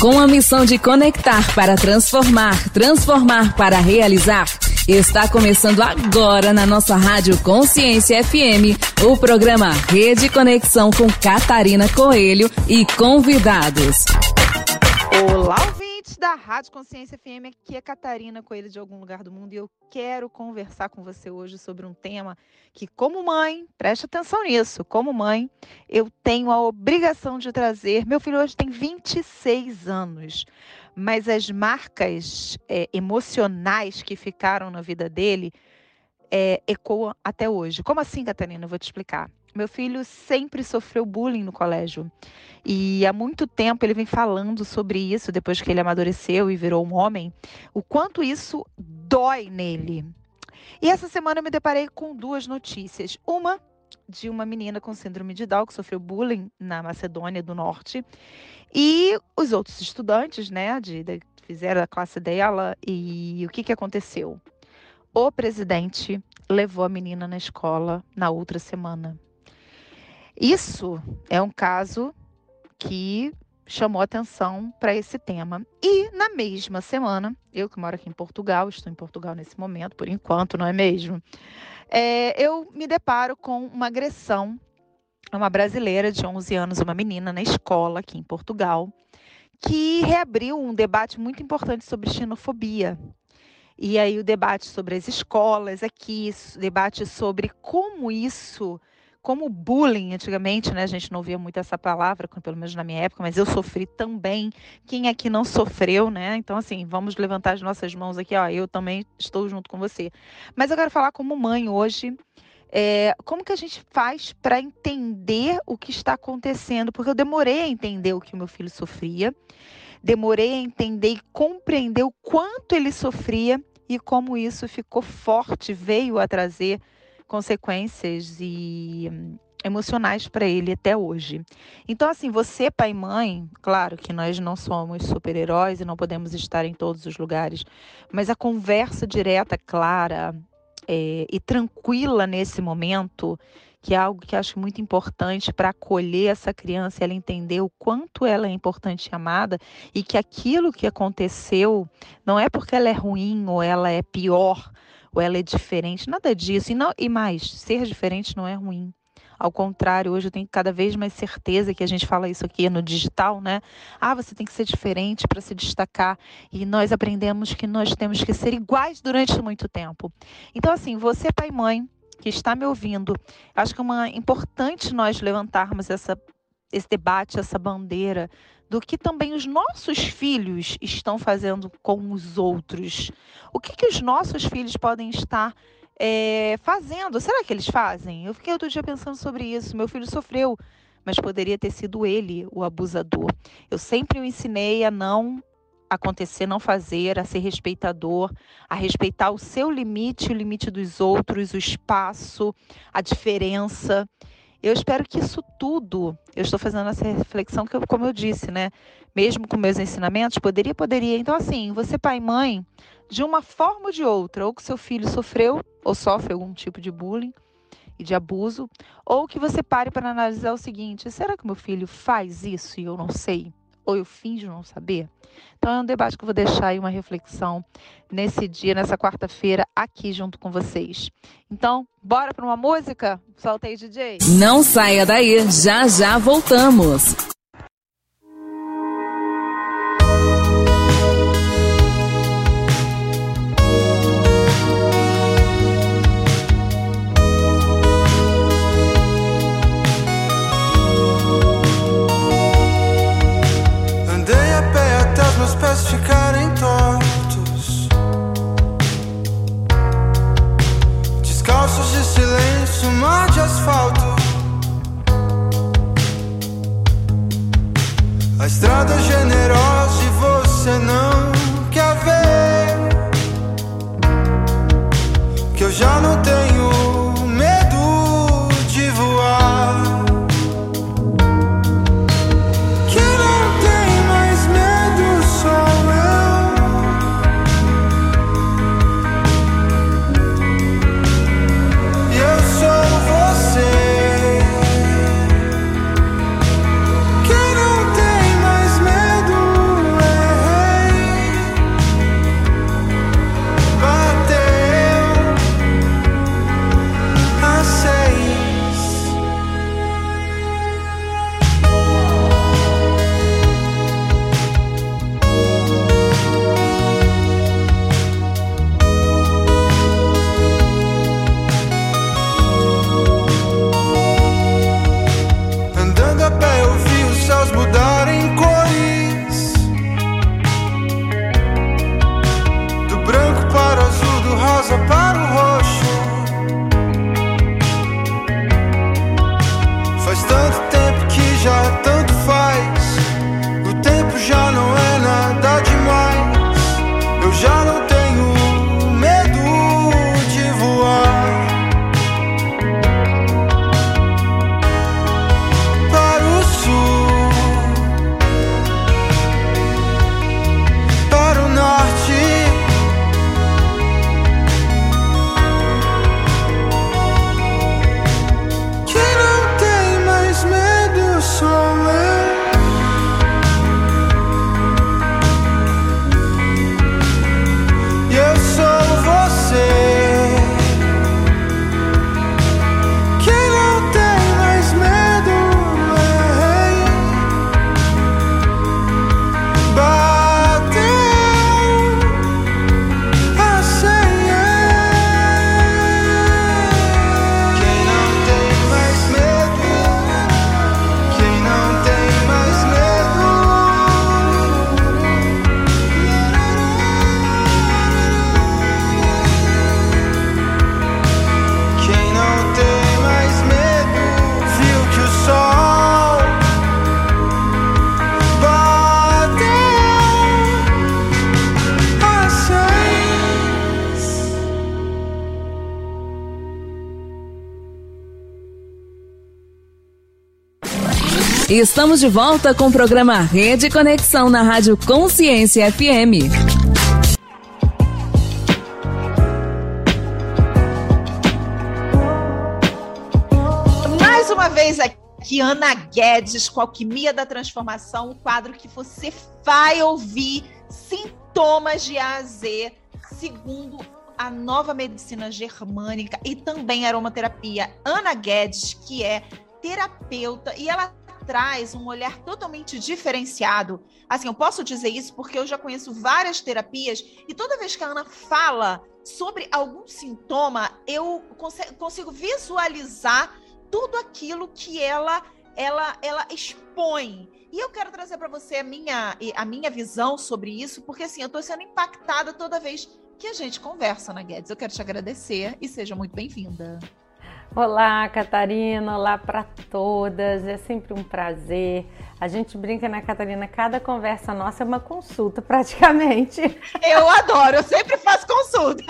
Com a missão de conectar para transformar, transformar para realizar, está começando agora na nossa Rádio Consciência FM o programa Rede Conexão com Catarina Coelho e convidados. Olá, da Rádio Consciência FM, aqui é Catarina Coelho de algum lugar do mundo e eu quero conversar com você hoje sobre um tema que, como mãe, preste atenção nisso, como mãe, eu tenho a obrigação de trazer. Meu filho hoje tem 26 anos, mas as marcas é, emocionais que ficaram na vida dele é, ecoam até hoje. Como assim, Catarina? Eu vou te explicar. Meu filho sempre sofreu bullying no colégio. E há muito tempo ele vem falando sobre isso, depois que ele amadureceu e virou um homem, o quanto isso dói nele. E essa semana eu me deparei com duas notícias. Uma de uma menina com síndrome de Down que sofreu bullying na Macedônia do Norte. E os outros estudantes, né, de, de fizeram a classe dela. E o que, que aconteceu? O presidente levou a menina na escola na outra semana. Isso é um caso que chamou atenção para esse tema. E na mesma semana, eu que moro aqui em Portugal, estou em Portugal nesse momento, por enquanto, não é mesmo? É, eu me deparo com uma agressão a uma brasileira de 11 anos, uma menina na escola aqui em Portugal, que reabriu um debate muito importante sobre xenofobia. E aí o debate sobre as escolas aqui, debate sobre como isso como bullying, antigamente, né, a gente não via muito essa palavra, pelo menos na minha época, mas eu sofri também. Quem aqui não sofreu, né? Então, assim, vamos levantar as nossas mãos aqui, ó, eu também estou junto com você. Mas eu quero falar como mãe hoje, é, como que a gente faz para entender o que está acontecendo? Porque eu demorei a entender o que o meu filho sofria, demorei a entender e compreender o quanto ele sofria e como isso ficou forte, veio a trazer consequências e hum, emocionais para ele até hoje. Então, assim, você, pai e mãe, claro que nós não somos super-heróis e não podemos estar em todos os lugares, mas a conversa direta, clara é, e tranquila nesse momento, que é algo que acho muito importante para acolher essa criança ela entender o quanto ela é importante e amada e que aquilo que aconteceu não é porque ela é ruim ou ela é pior ou ela é diferente, nada disso. E, não, e mais, ser diferente não é ruim. Ao contrário, hoje eu tenho cada vez mais certeza que a gente fala isso aqui no digital, né? Ah, você tem que ser diferente para se destacar. E nós aprendemos que nós temos que ser iguais durante muito tempo. Então, assim, você, pai e mãe, que está me ouvindo, acho que é uma, importante nós levantarmos essa, esse debate, essa bandeira do que também os nossos filhos estão fazendo com os outros. O que, que os nossos filhos podem estar é, fazendo? Será que eles fazem? Eu fiquei outro dia pensando sobre isso. Meu filho sofreu, mas poderia ter sido ele o abusador. Eu sempre o ensinei a não acontecer, não fazer, a ser respeitador, a respeitar o seu limite, o limite dos outros, o espaço, a diferença. Eu espero que isso tudo, eu estou fazendo essa reflexão que, eu, como eu disse, né? Mesmo com meus ensinamentos, poderia, poderia. Então, assim, você, pai e mãe, de uma forma ou de outra, ou que seu filho sofreu ou sofre algum tipo de bullying e de abuso, ou que você pare para analisar o seguinte: será que meu filho faz isso e eu não sei? Ou eu finjo não saber? Então é um debate que eu vou deixar aí uma reflexão nesse dia, nessa quarta-feira, aqui junto com vocês. Então, bora para uma música? Solta aí, DJ. Não saia daí, já já voltamos. Estrada generosa e você não quer ver. Que eu já não tenho Estamos de volta com o programa Rede Conexão na Rádio Consciência FM. Mais uma vez aqui, Ana Guedes, com Alquimia da Transformação, um quadro que você vai ouvir sintomas de A a Z, segundo a nova medicina germânica e também aromaterapia. Ana Guedes, que é terapeuta, e ela traz um olhar totalmente diferenciado. Assim, eu posso dizer isso porque eu já conheço várias terapias e toda vez que a Ana fala sobre algum sintoma, eu consigo visualizar tudo aquilo que ela ela ela expõe. E eu quero trazer para você a minha a minha visão sobre isso, porque assim, eu estou sendo impactada toda vez que a gente conversa, Ana Guedes. Eu quero te agradecer e seja muito bem-vinda. Olá, Catarina, olá para todas. É sempre um prazer. A gente brinca, né, Catarina? Cada conversa nossa é uma consulta, praticamente. Eu adoro, eu sempre faço consulta.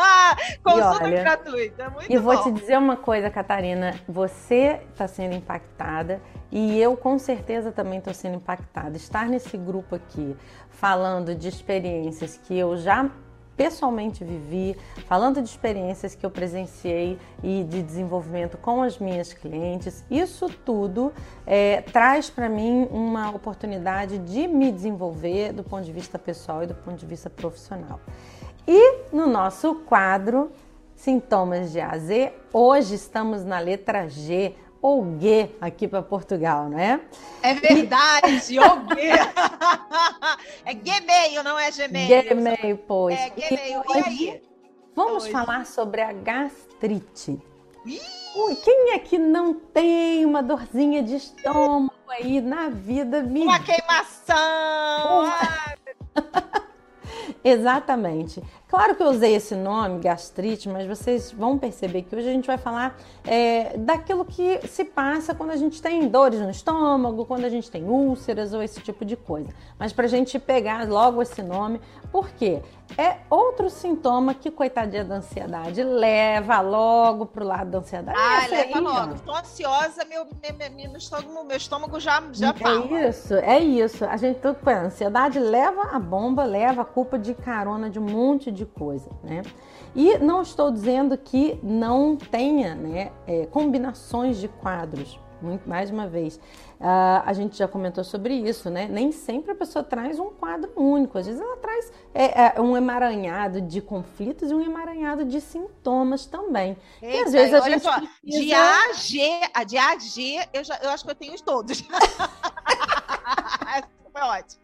consulta olha, gratuita, muito E vou te dizer uma coisa, Catarina. Você está sendo impactada e eu, com certeza, também estou sendo impactada. Estar nesse grupo aqui, falando de experiências que eu já pessoalmente vivi, falando de experiências que eu presenciei e de desenvolvimento com as minhas clientes, isso tudo é, traz para mim uma oportunidade de me desenvolver do ponto de vista pessoal e do ponto de vista profissional. E no nosso quadro Sintomas de AZ, hoje estamos na letra G, ou G aqui para Portugal, não é? É verdade, G. é Gmail, não é Gmail. Gmail, pois. É Gmail. E, e aí? Vamos hoje. falar sobre a gastrite. Ui, quem é que não tem uma dorzinha de estômago aí na vida? Uma queimação! Exatamente. Claro que eu usei esse nome, gastrite, mas vocês vão perceber que hoje a gente vai falar é, daquilo que se passa quando a gente tem dores no estômago, quando a gente tem úlceras ou esse tipo de coisa. Mas para a gente pegar logo esse nome, por quê? É outro sintoma que, coitadinha da ansiedade, leva logo pro lado da ansiedade. Ah, Essa leva aí, logo. Tô ansiosa, meu, meu, meu, estômago, meu estômago já, já é fala. É isso, é isso. A gente tudo com a ansiedade leva a bomba, leva a culpa de carona de um monte de coisa, né? E não estou dizendo que não tenha né, é, combinações de quadros, muito, mais uma vez. Uh, a gente já comentou sobre isso, né? Nem sempre a pessoa traz um quadro único, às vezes ela traz é, é, um emaranhado de conflitos e um emaranhado de sintomas também. Eita, e às vezes a gente só, precisa... de A a G, a de A a G, eu, já, eu acho que eu tenho todos. Foi ótimo.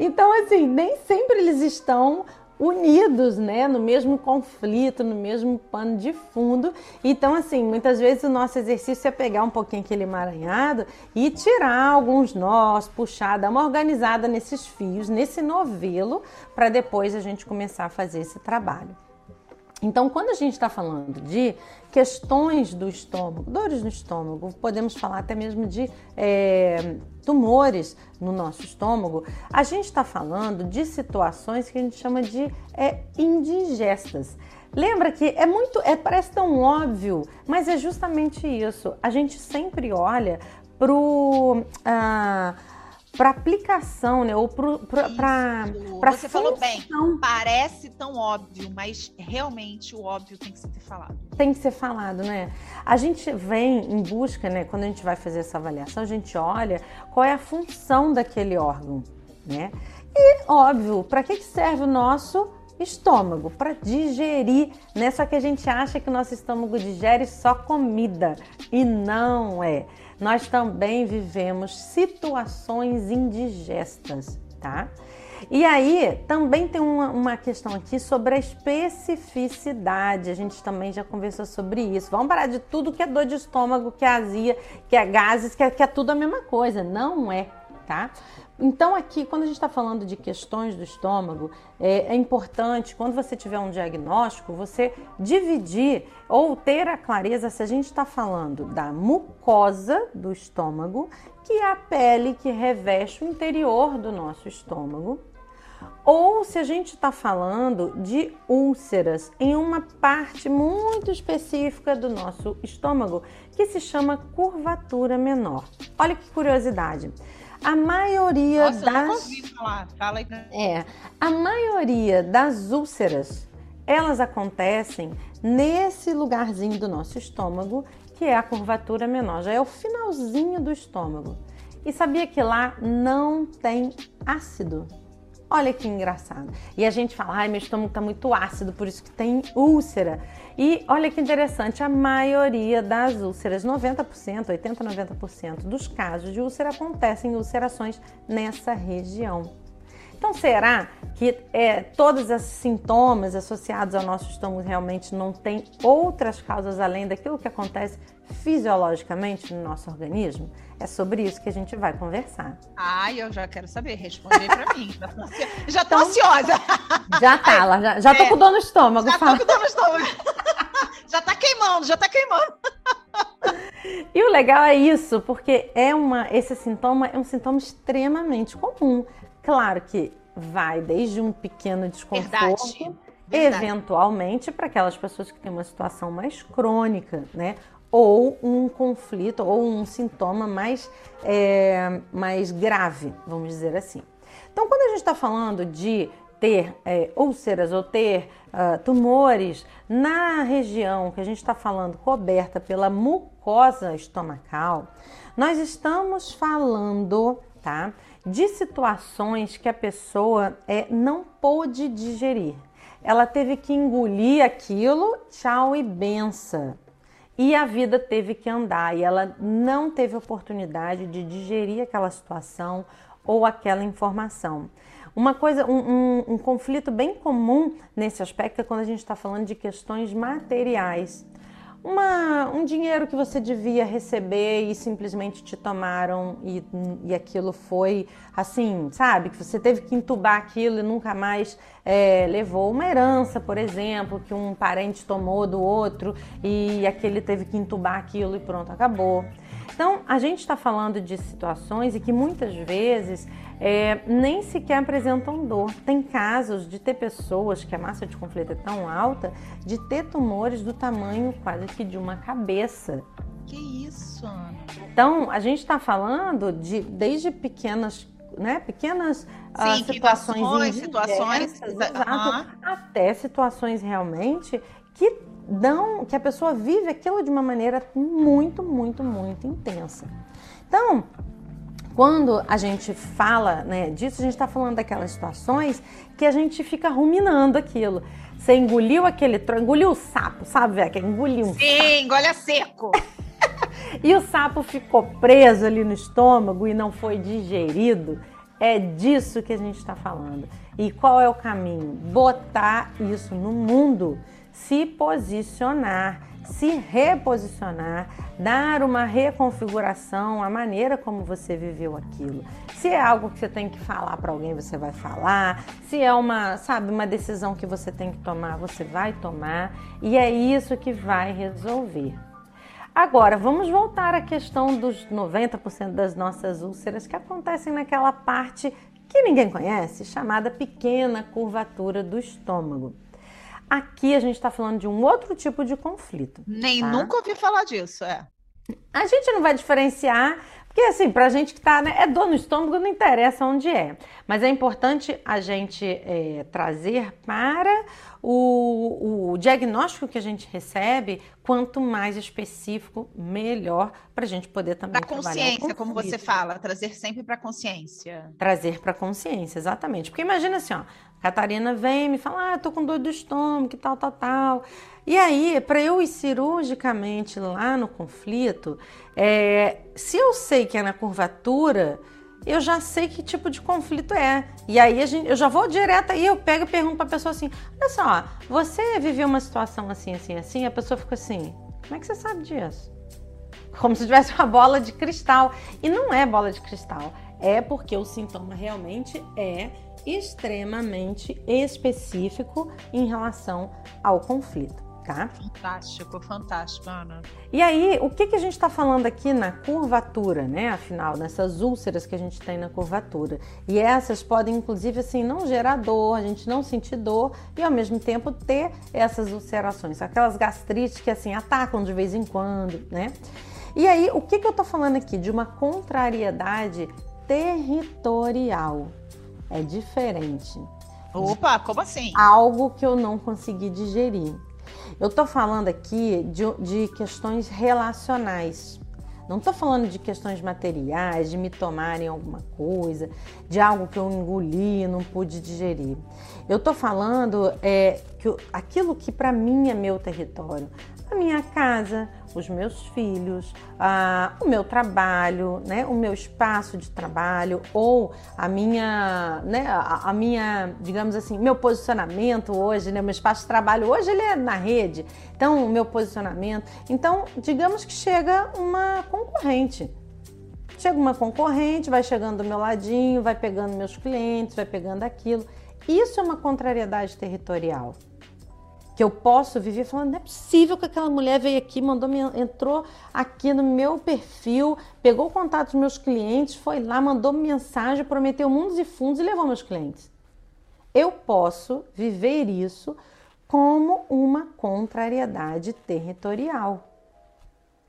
Então, assim, nem sempre eles estão unidos, né, no mesmo conflito, no mesmo pano de fundo. Então, assim, muitas vezes o nosso exercício é pegar um pouquinho aquele emaranhado e tirar alguns nós, puxar, dar uma organizada nesses fios, nesse novelo, para depois a gente começar a fazer esse trabalho. Então, quando a gente está falando de questões do estômago, dores no estômago, podemos falar até mesmo de é, tumores no nosso estômago, a gente está falando de situações que a gente chama de é, indigestas. Lembra que é muito, é, parece tão óbvio, mas é justamente isso. A gente sempre olha para o. Ah, para aplicação, né? Ou para Você função. falou bem. Parece tão óbvio, mas realmente o óbvio tem que ser falado. Tem que ser falado, né? A gente vem em busca, né? Quando a gente vai fazer essa avaliação, a gente olha qual é a função daquele órgão, né? E óbvio, para que serve o nosso estômago para digerir, né? Só que a gente acha que o nosso estômago digere só comida e não é nós também vivemos situações indigestas, tá? E aí, também tem uma, uma, questão aqui sobre a especificidade. A gente também já conversou sobre isso. Vamos parar de tudo que é dor de estômago, que é azia, que é gases, que é, que é tudo a mesma coisa. Não é, tá? Então, aqui, quando a gente está falando de questões do estômago, é, é, importante, quando você tiver um diagnóstico, você dividir ou ter a clareza se a gente está falando da mucosa do estômago, que é a pele que reveste o interior do nosso estômago, ou se a gente está falando de úlceras em uma parte muito específica do nosso estômago, que se chama curvatura menor. Olha que curiosidade. A maioria Nossa, das. eu ouvi falar. Fala aí pra... É, a maioria das úlceras, elas acontecem nesse lugarzinho do nosso estômago, que é a curvatura menor, já é o finalzinho do estômago. E sabia que lá não tem ácido? Olha que engraçado. E a gente fala, ai, meu estômago está muito ácido, por isso que tem úlcera. E olha que interessante, a maioria das úlceras, 90%, 80, 90% dos casos de úlcera acontecem em ulcerações nessa região. Então, será que é, todos esses sintomas associados ao nosso estômago realmente não têm outras causas além daquilo que acontece fisiologicamente no nosso organismo? É sobre isso que a gente vai conversar. Ai, eu já quero saber. Responde para mim. Já tô, ansiosa. Já tá, lá, já, já tô é, com dor no estômago. Já fala. tô com dor no estômago. já tá queimando, já tá queimando. E o legal é isso, porque é uma, esse sintoma é um sintoma extremamente comum. Claro que vai desde um pequeno desconforto, Verdade. Verdade. eventualmente para aquelas pessoas que têm uma situação mais crônica, né? Ou um conflito ou um sintoma mais, é, mais grave, vamos dizer assim. Então, quando a gente está falando de ter é, úlceras ou ter uh, tumores na região que a gente está falando coberta pela mucosa estomacal, nós estamos falando, tá? de situações que a pessoa é, não pôde digerir. Ela teve que engolir aquilo, tchau e benção. E a vida teve que andar e ela não teve oportunidade de digerir aquela situação ou aquela informação. Uma coisa, um, um, um conflito bem comum nesse aspecto é quando a gente está falando de questões materiais uma, um dinheiro que você devia receber e simplesmente te tomaram e, e aquilo foi assim, sabe? Que você teve que entubar aquilo e nunca mais é, levou. Uma herança, por exemplo, que um parente tomou do outro e aquele teve que entubar aquilo e pronto, acabou. Então, a gente está falando de situações e que muitas vezes é, nem sequer apresentam dor. Tem casos de ter pessoas que a massa de conflito é tão alta de ter tumores do tamanho quase que de uma cabeça. Que isso, Ana? Então, a gente está falando de desde pequenas né, pequenas ah, Sim, uh, situações, situações, exato, uhum. até situações realmente que dão, que a pessoa vive aquilo de uma maneira muito, muito, muito intensa. Então, quando a gente fala né, disso, a gente está falando daquelas situações que a gente fica ruminando aquilo. Você engoliu aquele engoliu o sapo, sabe? Que engoliu um Sim, sapo. engole a seco. e o sapo ficou preso ali no estômago e não foi digerido. É disso que a gente está falando. E qual é o caminho? Botar isso no mundo, se posicionar se reposicionar, dar uma reconfiguração à maneira como você viveu aquilo. Se é algo que você tem que falar para alguém, você vai falar. Se é uma, sabe, uma decisão que você tem que tomar, você vai tomar, e é isso que vai resolver. Agora, vamos voltar à questão dos 90% das nossas úlceras que acontecem naquela parte que ninguém conhece, chamada pequena curvatura do estômago. Aqui a gente está falando de um outro tipo de conflito. Nem tá? nunca ouvi falar disso, é. A gente não vai diferenciar, porque assim, pra gente que tá, né, é dor no estômago, não interessa onde é. Mas é importante a gente é, trazer para o, o, diagnóstico que a gente recebe, quanto mais específico, melhor, para a gente poder também pra consciência, como você fala, trazer sempre para consciência. Trazer para consciência, exatamente. Porque imagina assim, ó, Catarina vem e me fala, ah, eu tô com dor do estômago, que tal, tal, tal. E aí, para eu ir cirurgicamente lá no conflito, é, se eu sei que é na curvatura, eu já sei que tipo de conflito é. E aí gente, eu já vou direto aí, eu pego e pergunto para a pessoa assim: olha só, você viveu uma situação assim, assim, assim? A pessoa fica assim: como é que você sabe disso? Como se tivesse uma bola de cristal. E não é bola de cristal, é porque o sintoma realmente é extremamente específico em relação ao conflito. Tá? Fantástico, fantástico, Ana. E aí, o que, que a gente está falando aqui na curvatura, né? Afinal, nessas úlceras que a gente tem na curvatura. E essas podem, inclusive, assim, não gerar dor, a gente não sentir dor e ao mesmo tempo ter essas ulcerações, aquelas gastrites que assim atacam de vez em quando, né? E aí, o que, que eu tô falando aqui? De uma contrariedade territorial. É diferente. Opa, como assim? Algo que eu não consegui digerir. Eu tô falando aqui de, de questões relacionais. Não estou falando de questões materiais, de me tomarem alguma coisa, de algo que eu engoli e não pude digerir. Eu estou falando é, que aquilo que para mim é meu território, minha casa, os meus filhos, o meu trabalho, né, o meu espaço de trabalho ou a minha, né, a, a, minha, digamos assim, meu posicionamento hoje, né, meu espaço de trabalho hoje ele é na rede. Então, o meu posicionamento. Então, digamos que chega uma concorrente. Chega uma concorrente, vai chegando do meu ladinho, vai pegando meus clientes, vai pegando aquilo. Isso é uma contrariedade territorial que eu posso viver falando, não é possível que aquela mulher veio aqui, mandou me, entrou aqui no meu perfil, pegou o contato dos meus clientes, foi lá, mandou mensagem, prometeu mundos e fundos e levou meus clientes. Eu posso viver isso como uma contrariedade territorial.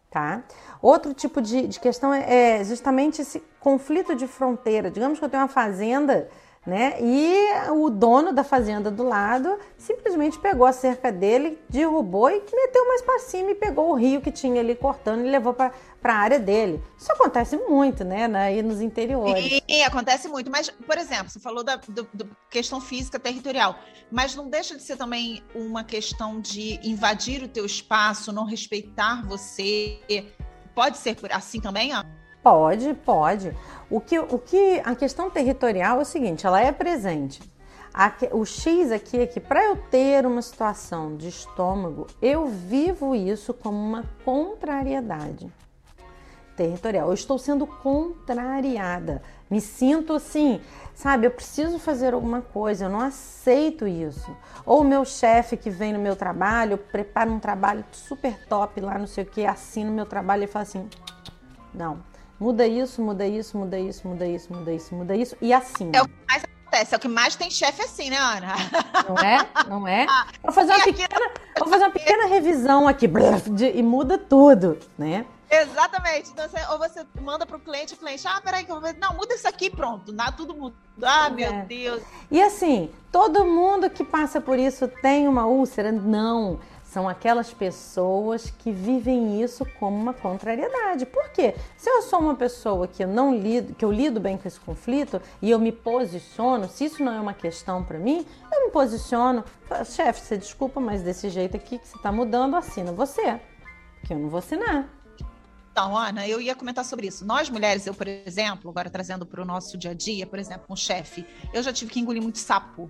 Tá? Outro tipo de, de questão é, é justamente esse conflito de fronteira. Digamos que eu tenho uma fazenda né? E o dono da fazenda do lado simplesmente pegou a cerca dele, derrubou e meteu mais para cima e pegou o rio que tinha ali cortando e levou para a área dele. Isso acontece muito, né? Aí nos interiores. Sim, acontece muito. Mas, por exemplo, você falou da do, do questão física territorial, mas não deixa de ser também uma questão de invadir o teu espaço, não respeitar você. Pode ser assim também, ó? Pode, pode. O que, o que a questão territorial é o seguinte, ela é presente. O X aqui é que para eu ter uma situação de estômago, eu vivo isso como uma contrariedade territorial. Eu estou sendo contrariada. Me sinto assim, sabe? Eu preciso fazer alguma coisa, eu não aceito isso. Ou o meu chefe que vem no meu trabalho, prepara um trabalho super top lá, não sei o que, assina o meu trabalho e fala assim: não, Muda isso, muda isso, muda isso, muda isso, muda isso, muda isso. E assim. É o que mais acontece, é o que mais tem chefe assim, né, Ana? Não é? Não é? Ah, vou fazer uma pequena, vou fazer uma pequena revisão aqui de, e muda tudo, né? Exatamente. Então, você, ou você manda para o cliente, o cliente, ah, peraí, que eu vou. Não, muda isso aqui, pronto. Nada, tudo muda. Ah, meu é. Deus. E assim, todo mundo que passa por isso tem uma úlcera? Não. São aquelas pessoas que vivem isso como uma contrariedade. Por quê? Se eu sou uma pessoa que eu não lido, que eu lido bem com esse conflito e eu me posiciono, se isso não é uma questão para mim, eu me posiciono. Chefe, você desculpa, mas desse jeito aqui que você está mudando, assina você. Que eu não vou assinar. Então, Ana, eu ia comentar sobre isso. Nós mulheres, eu, por exemplo, agora trazendo para o nosso dia a dia, por exemplo, um chefe, eu já tive que engolir muito sapo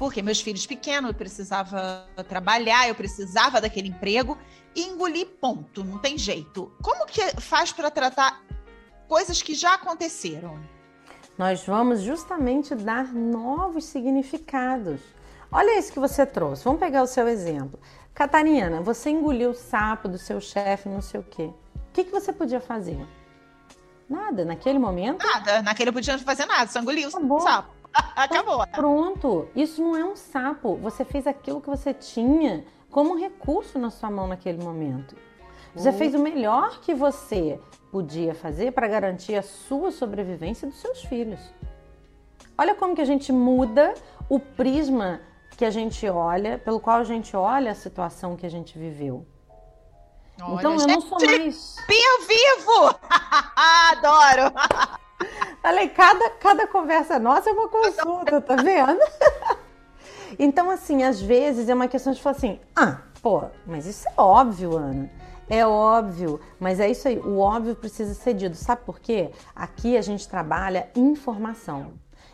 porque meus filhos pequenos, eu precisava trabalhar, eu precisava daquele emprego e engoli ponto, não tem jeito. Como que faz para tratar coisas que já aconteceram? Nós vamos justamente dar novos significados. Olha isso que você trouxe. Vamos pegar o seu exemplo. Catarina, você engoliu o sapo do seu chefe, não sei o quê. O que, que você podia fazer? Nada, naquele momento? Nada, naquele eu podia fazer nada, só engoliu o sapo. Acabou. Né? Pronto. Isso não é um sapo. Você fez aquilo que você tinha como recurso na sua mão naquele momento. Você fez o melhor que você podia fazer para garantir a sua sobrevivência dos seus filhos. Olha como que a gente muda o prisma que a gente olha, pelo qual a gente olha a situação que a gente viveu. Olha, então eu não sou mais. Pio vivo! Adoro! Falei, cada, cada conversa nossa é uma consulta, tá vendo? então, assim, às vezes é uma questão de falar assim: ah, pô, mas isso é óbvio, Ana. É óbvio, mas é isso aí. O óbvio precisa ser dito. Sabe por quê? Aqui a gente trabalha informação.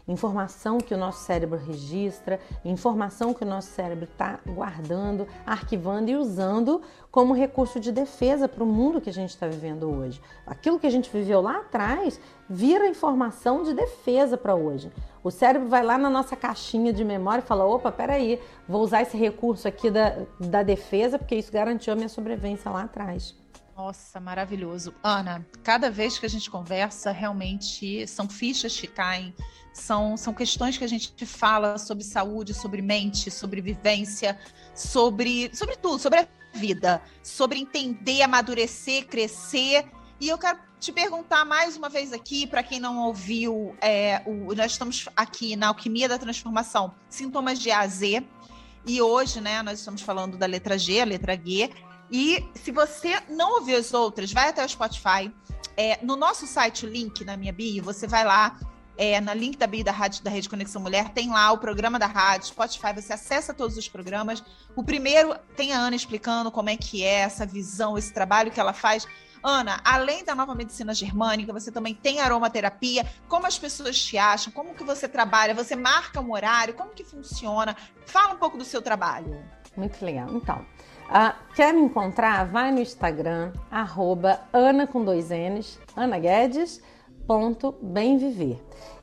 Informação que o nosso cérebro registra, informação que o nosso cérebro está guardando, arquivando e usando como recurso de defesa para o mundo que a gente está vivendo hoje. Aquilo que a gente viveu lá atrás vira informação de defesa para hoje. O cérebro vai lá na nossa caixinha de memória e fala: opa, peraí, vou usar esse recurso aqui da, da defesa porque isso garantiu a minha sobrevivência lá atrás. Nossa, maravilhoso. Ana, cada vez que a gente conversa, realmente são fichas que caem, são, são questões que a gente fala sobre saúde, sobre mente, sobre vivência, sobre, sobre tudo, sobre a vida, sobre entender, amadurecer, crescer. E eu quero te perguntar mais uma vez aqui, para quem não ouviu, é, o, nós estamos aqui na Alquimia da Transformação, sintomas de A a Z. E hoje, né, nós estamos falando da letra G, a letra G, e se você não ouviu as outras, vai até o Spotify. É, no nosso site, o link na minha bio, você vai lá, é, na link da bio da, rádio, da Rede Conexão Mulher, tem lá o programa da rádio, Spotify, você acessa todos os programas. O primeiro tem a Ana explicando como é que é essa visão, esse trabalho que ela faz. Ana, além da nova medicina germânica, você também tem aromaterapia. Como as pessoas te acham? Como que você trabalha? Você marca um horário? Como que funciona? Fala um pouco do seu trabalho. Muito legal. Então, Uh, quer me encontrar? Vai no Instagram, arroba Ana com dois N's, Ana Guedes, ponto bem viver.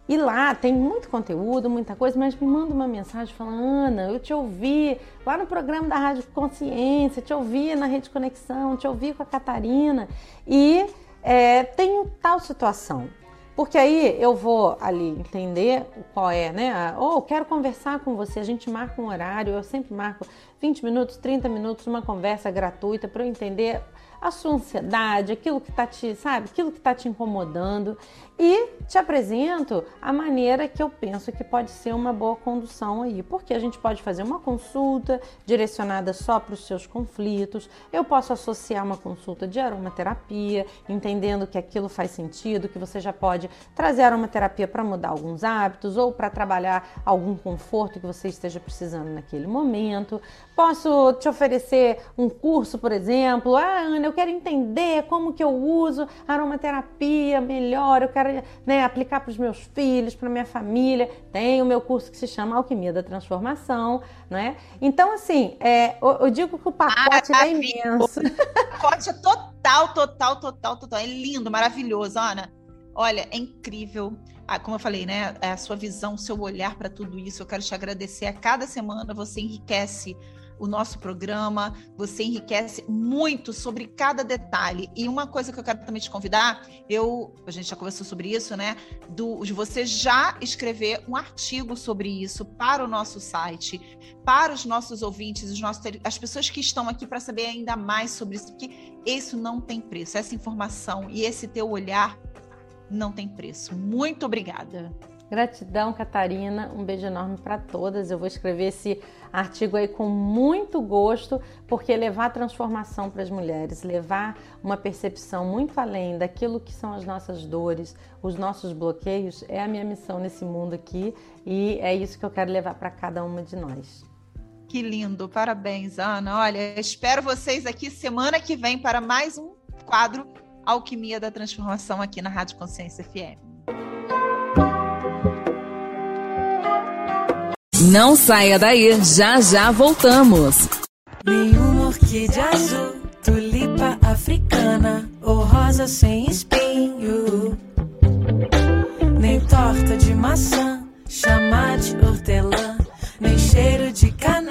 E lá tem muito conteúdo, muita coisa, mas me manda uma mensagem falando, Ana, eu te ouvi lá no programa da Rádio Consciência, te ouvi na Rede Conexão, te ouvi com a Catarina e é, tenho tal situação. Porque aí eu vou ali entender qual é, né? Ou oh, quero conversar com você, a gente marca um horário, eu sempre marco 20 minutos, 30 minutos, uma conversa gratuita para eu entender a sua ansiedade, aquilo que está te, sabe, aquilo que está te incomodando e te apresento a maneira que eu penso que pode ser uma boa condução aí, porque a gente pode fazer uma consulta direcionada só para os seus conflitos, eu posso associar uma consulta de aromaterapia, entendendo que aquilo faz sentido, que você já pode trazer aromaterapia para mudar alguns hábitos ou para trabalhar algum conforto que você esteja precisando naquele momento. Posso te oferecer um curso, por exemplo, ah, Ana, eu quero entender como que eu uso aromaterapia melhor, eu quero quero né, aplicar para os meus filhos, para minha família. Tem o meu curso que se chama Alquimia da Transformação, né? Então, assim, é, eu, eu, digo que o pacote é imenso. O pacote é total, total, total, total. É lindo, maravilhoso, Ana. Olha, é incrível. Ah, como eu falei, né? É a sua visão, o seu olhar para tudo isso. Eu quero te agradecer. A cada semana você enriquece o nosso programa, você enriquece muito sobre cada detalhe. E uma coisa que eu quero também te convidar, eu, a gente já conversou sobre isso, né? Do, de você já escrever um artigo sobre isso para o nosso site, para os nossos ouvintes, os nossos, as pessoas que estão aqui para saber ainda mais sobre isso, porque isso não tem preço. Essa informação e esse teu olhar não tem preço. Muito obrigada. Gratidão, Catarina. Um beijo enorme para todas. Eu vou escrever esse artigo aí com muito gosto, porque levar transformação para as mulheres, levar uma percepção muito além daquilo que são as nossas dores, os nossos bloqueios, é a minha missão nesse mundo aqui e é isso que eu quero levar para cada uma de nós. Que lindo, parabéns, Ana. Olha, espero vocês aqui semana que vem para mais um quadro Alquimia da Transformação aqui na Rádio Consciência FM. Não saia daí, já já voltamos. Nenhuma orquídea azul, tulipa africana ou rosa sem espinho. Nem torta de maçã, chamate hortelã, nem cheiro de canela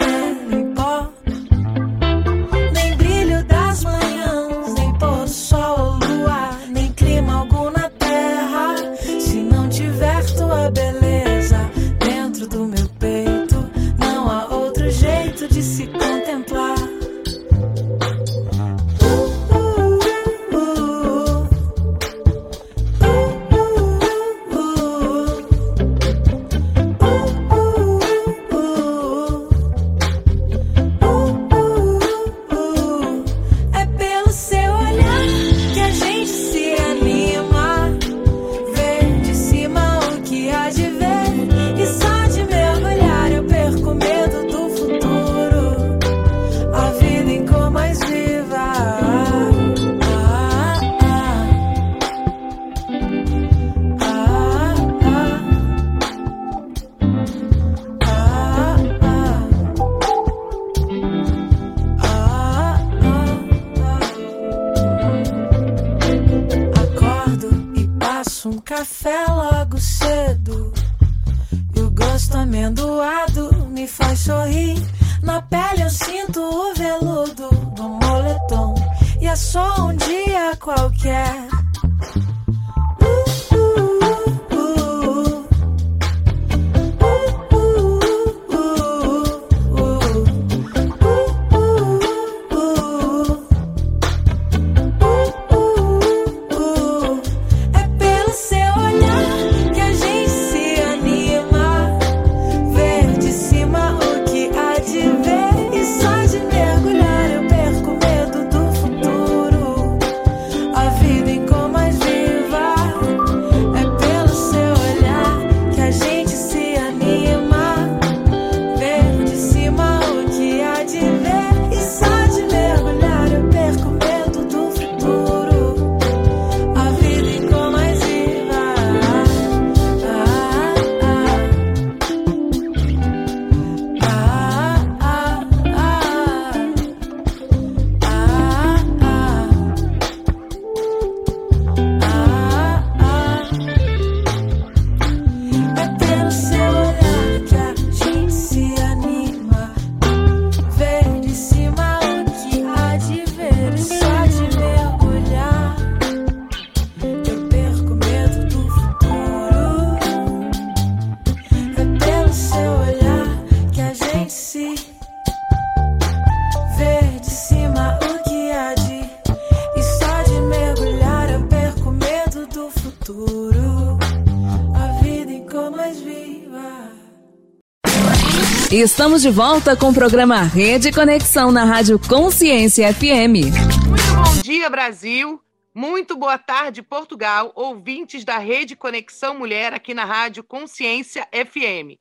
Estamos de volta com o programa Rede Conexão na Rádio Consciência FM. Muito bom dia, Brasil. Muito boa tarde, Portugal, ouvintes da Rede Conexão Mulher aqui na Rádio Consciência FM.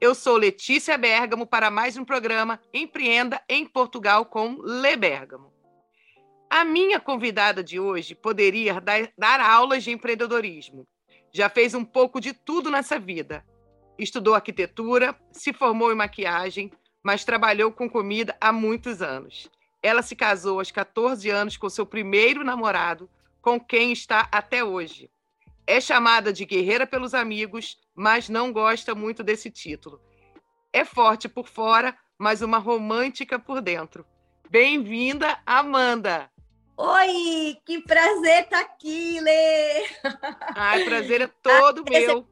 Eu sou Letícia Bergamo para mais um programa Empreenda em Portugal com Le Bergamo. A minha convidada de hoje poderia dar, dar aulas de empreendedorismo. Já fez um pouco de tudo nessa vida Estudou arquitetura, se formou em maquiagem, mas trabalhou com comida há muitos anos. Ela se casou aos 14 anos com seu primeiro namorado, com quem está até hoje. É chamada de guerreira pelos amigos, mas não gosta muito desse título. É forte por fora, mas uma romântica por dentro. Bem-vinda, Amanda! Oi, que prazer estar tá aqui, Lê! Ai, prazer é todo meu.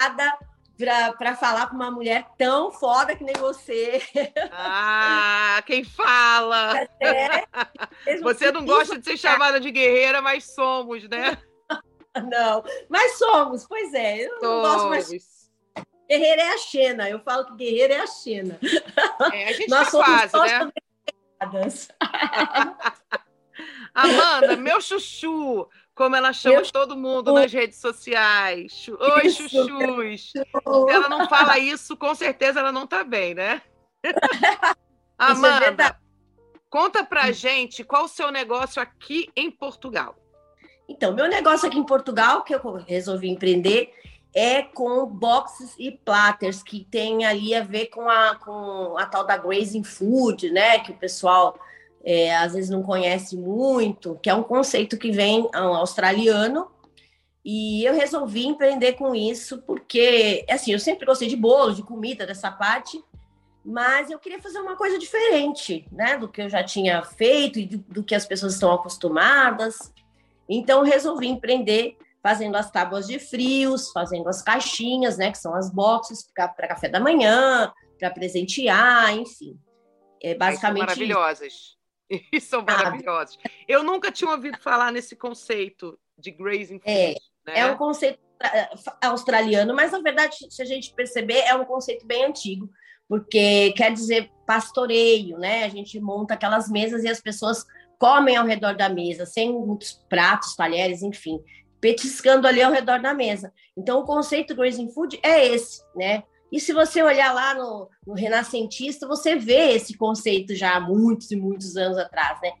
Obrigada para falar com uma mulher tão foda que nem você. Ah, quem fala! É, você não gosta de ser chamada de guerreira, mas somos, né? Não, mas somos, pois é. Eu não gosto mais. Guerreira é a Xena. Eu falo que guerreira é a Xena. É, a gente Nós tá quase, né? Amanda, meu chuchu, como ela chama eu... todo mundo nas redes sociais. Oi, isso, chuchus. Se ela não fala isso, com certeza ela não está bem, né? É Amanda, é conta pra gente qual o seu negócio aqui em Portugal. Então, meu negócio aqui em Portugal, que eu resolvi empreender, é com boxes e platters, que tem ali a ver com a, com a tal da grazing food, né? Que o pessoal é, às vezes não conhece muito, que é um conceito que vem um australiano, e eu resolvi empreender com isso, porque, assim, eu sempre gostei de bolo, de comida, dessa parte, mas eu queria fazer uma coisa diferente, né, do que eu já tinha feito e do, do que as pessoas estão acostumadas. Então, resolvi empreender fazendo as tábuas de frios, fazendo as caixinhas, né, que são as boxes para café da manhã, para presentear, enfim. É basicamente. Ai, maravilhosas. E são maravilhosos. Eu nunca tinha ouvido falar nesse conceito de grazing é, food. É, né? é um conceito eh, australiano, mas na verdade, se a gente perceber, é um conceito bem antigo, porque quer dizer pastoreio, né? A gente monta aquelas mesas e as pessoas comem ao redor da mesa, sem muitos pratos, talheres, enfim, petiscando ali ao redor da mesa. Então, o conceito grazing food é esse, né? E se você olhar lá no, no Renascentista, você vê esse conceito já há muitos e muitos anos atrás, né?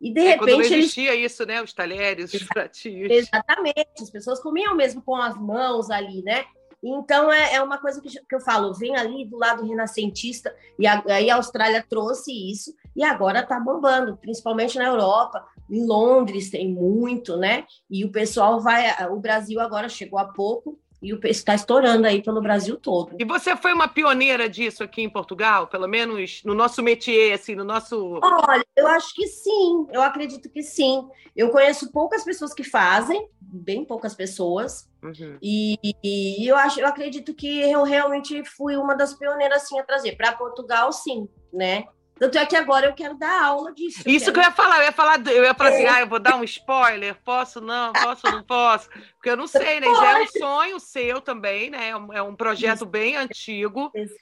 E de é, repente. Quando não existia eles... isso, né? Os talheres, os pratinhos. Exatamente, as pessoas comiam mesmo com as mãos ali, né? Então é, é uma coisa que, que eu falo, vem ali do lado renascentista, e a, aí a Austrália trouxe isso, e agora está bombando, principalmente na Europa. Em Londres tem muito, né? E o pessoal vai. O Brasil agora chegou há pouco e o está estourando aí pelo Brasil todo. E você foi uma pioneira disso aqui em Portugal, pelo menos no nosso métier, assim, no nosso. Olha, eu acho que sim, eu acredito que sim. Eu conheço poucas pessoas que fazem, bem poucas pessoas. Uhum. E, e, eu acho, eu acredito que eu realmente fui uma das pioneiras assim a trazer para Portugal, sim, né? Tanto é que agora eu quero dar aula disso. Isso quero... que eu ia falar, eu ia falar, eu ia falar assim, é. assim, ah, eu vou dar um spoiler, posso não, posso não posso, porque eu não sei, né? Já é um sonho seu também, né? É um é projeto Isso. bem antigo. Isso.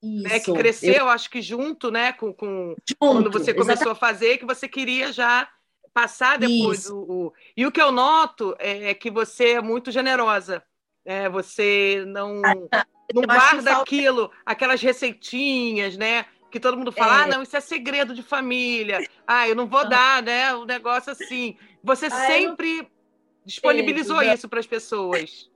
Né, que cresceu, eu... acho que junto, né, com, com junto, quando você começou exatamente. a fazer, que você queria já passar depois o, o, E o que eu noto é, é que você é muito generosa. É, você não, ah, não guarda aquilo, aquelas receitinhas, né? Que todo mundo fala, ah, é. ah, não, isso é segredo de família. Ah, eu não vou dar, né? Um negócio assim. Você ah, sempre não... disponibilizou é, isso para as pessoas.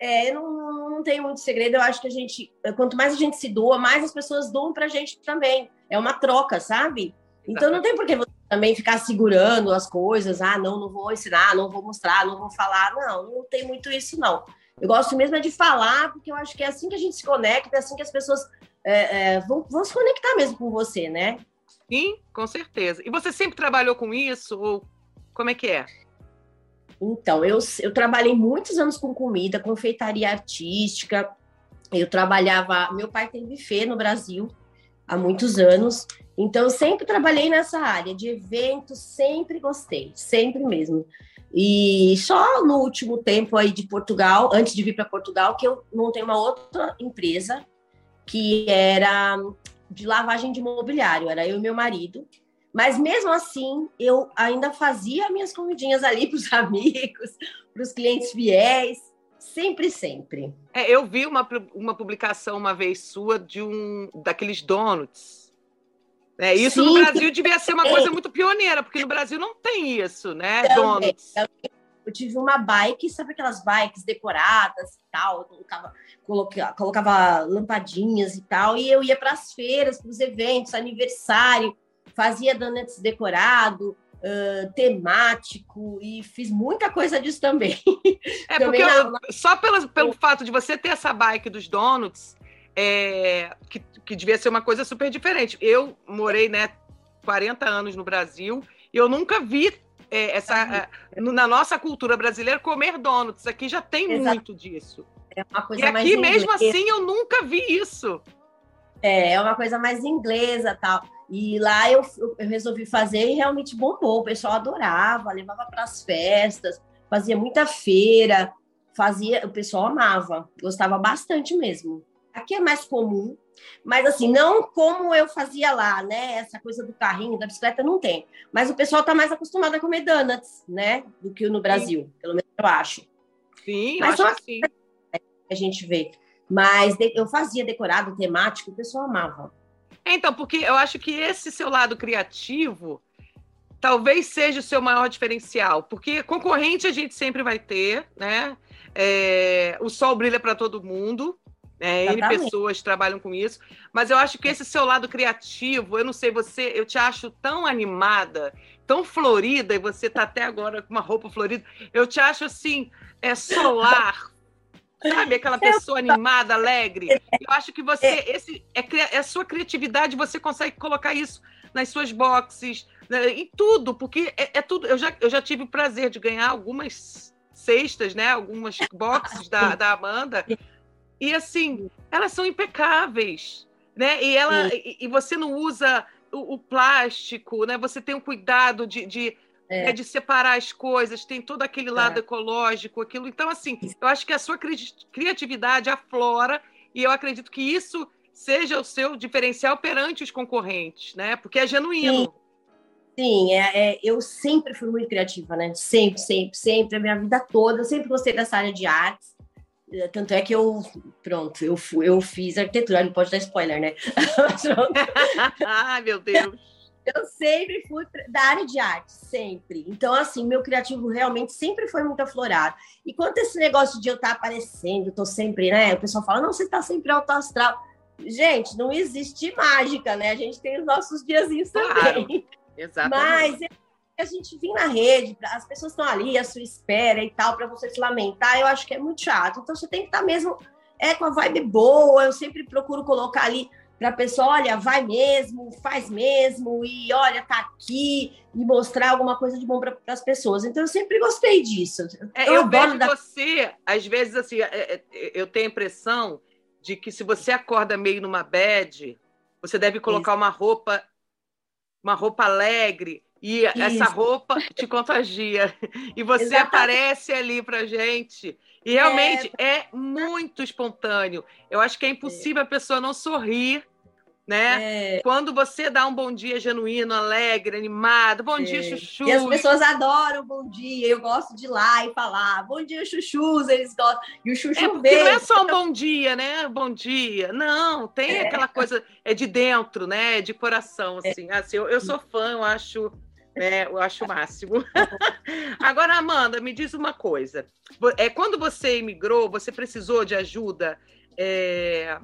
É, eu não, não tenho muito segredo. Eu acho que a gente, quanto mais a gente se doa, mais as pessoas doam para a gente também. É uma troca, sabe? Então não tem por que você também ficar segurando as coisas. Ah, não, não vou ensinar, não vou mostrar, não vou falar. Não, não tem muito isso, não. Eu gosto mesmo é de falar, porque eu acho que é assim que a gente se conecta, é assim que as pessoas é, é, vão, vão se conectar mesmo com você, né? Sim, com certeza. E você sempre trabalhou com isso? Ou como é que é? Então, eu, eu trabalhei muitos anos com comida, confeitaria artística. Eu trabalhava. Meu pai tem buffet no Brasil há muitos anos. Então, eu sempre trabalhei nessa área de eventos, sempre gostei, sempre mesmo. E só no último tempo aí de Portugal, antes de vir para Portugal, que eu montei uma outra empresa que era de lavagem de mobiliário, era eu e meu marido. Mas mesmo assim, eu ainda fazia minhas comidinhas ali para os amigos, para os clientes fiéis, sempre, sempre. É, eu vi uma, uma publicação uma vez sua de um daqueles donuts. É, isso Sim. no Brasil devia ser uma coisa muito pioneira, porque no Brasil não tem isso, né? Também, donuts. Também eu tive uma bike, sabe aquelas bikes decoradas e tal, eu colocava, colocava, colocava lampadinhas e tal, e eu ia para as feiras, para os eventos, aniversário, fazia donuts decorado, uh, temático, e fiz muita coisa disso também. É, também porque na... só pelo, pelo fato de você ter essa bike dos donuts, é, que, que devia ser uma coisa super diferente. Eu morei, né, 40 anos no Brasil, e eu nunca vi é, essa, na nossa cultura brasileira, comer donuts. Aqui já tem Exato. muito disso. É uma coisa e aqui, mesmo assim, eu nunca vi isso. É, é uma coisa mais inglesa tal. E lá eu, eu resolvi fazer e realmente bombou. O pessoal adorava, levava para as festas, fazia muita feira, fazia, o pessoal amava, gostava bastante mesmo. Aqui é mais comum, mas assim, não como eu fazia lá, né? Essa coisa do carrinho, da bicicleta, não tem. Mas o pessoal está mais acostumado a comer donuts, né? Do que no Brasil, Sim. pelo menos eu acho. Sim, Mas acho que sim. A gente vê. Mas eu fazia decorado, temático, o pessoal amava. Então, porque eu acho que esse seu lado criativo talvez seja o seu maior diferencial, porque concorrente a gente sempre vai ter, né? É, o sol brilha para todo mundo, é, N pessoas trabalham com isso, mas eu acho que esse seu lado criativo, eu não sei, você, eu te acho tão animada, tão florida, e você tá até agora com uma roupa florida, eu te acho assim, é solar, sabe? Aquela pessoa animada, alegre. Eu acho que você, é. esse é, é a sua criatividade, você consegue colocar isso nas suas boxes, né, em tudo, porque é, é, tudo. Eu já, eu já tive o prazer de ganhar algumas cestas, né? Algumas boxes da, da Amanda. E assim, elas são impecáveis, né? E, ela, e, e você não usa o, o, plástico, né? Você tem um cuidado de, de, é. né, de separar as coisas, tem todo aquele lado é. ecológico, aquilo. Então, assim, eu acho que a sua cri criatividade aflora, e eu acredito que isso seja o seu diferencial perante os concorrentes, né? Porque é genuíno. Sim. Sim, é, é, eu sempre fui muito criativa, né? Sempre, sempre, sempre, a minha vida toda. Eu sempre gostei dessa área de artes. Tanto é que eu, pronto, eu, eu fiz arquitetura, não pode dar spoiler, né? Ai, meu Deus! Eu sempre fui da área de arte, sempre. Então, assim, meu criativo realmente sempre foi muito aflorado. E quanto esse negócio de eu estar tá aparecendo, tô sempre, né? O pessoal fala, não, você tá sempre alto astral. Gente, não existe mágica, né? A gente tem os nossos diazinhos claro. também. Exatamente. Mas a gente vir na rede, as pessoas estão ali à sua espera e tal, para você se lamentar, eu acho que é muito chato. Então você tem que estar tá mesmo é com a vibe boa, eu sempre procuro colocar ali para a pessoa, olha, vai mesmo, faz mesmo, e olha, tá aqui, e mostrar alguma coisa de bom para as pessoas. Então, eu sempre gostei disso. É, eu, eu vejo da... você, às vezes, assim, é, é, eu tenho a impressão de que se você acorda meio numa bad, você deve colocar Isso. uma roupa, uma roupa alegre, e Isso. essa roupa te contagia. E você Exatamente. aparece ali pra gente. E realmente é... é muito espontâneo. Eu acho que é impossível a pessoa não sorrir né? É. Quando você dá um bom dia genuíno, alegre, animado, bom é. dia, chuchu. E as pessoas adoram bom dia. Eu gosto de ir lá e falar, bom dia, chuchus, eles gostam. E o chuchu é porque não é só um bom dia, né? Bom dia. Não, tem é. aquela coisa, é de dentro, né? É de coração, é. assim. assim eu, eu sou fã, eu acho. Né eu acho o máximo. Agora, Amanda, me diz uma coisa. É, quando você imigrou, você precisou de ajuda é,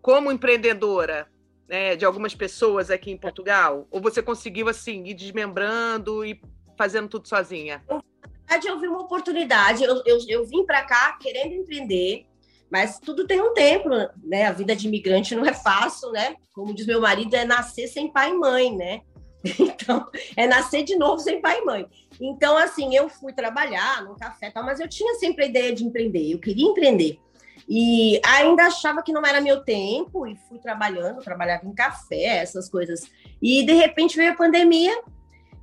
como empreendedora né, de algumas pessoas aqui em Portugal? Ou você conseguiu, assim, ir desmembrando e fazendo tudo sozinha? Na verdade, eu vi uma oportunidade. Eu, eu, eu vim para cá querendo empreender, mas tudo tem um tempo, né? A vida de imigrante não é fácil, né? Como diz meu marido, é nascer sem pai e mãe, né? Então, é nascer de novo sem pai e mãe. Então, assim, eu fui trabalhar no café, tal, mas eu tinha sempre a ideia de empreender, eu queria empreender. E ainda achava que não era meu tempo e fui trabalhando, trabalhava em café, essas coisas. E de repente veio a pandemia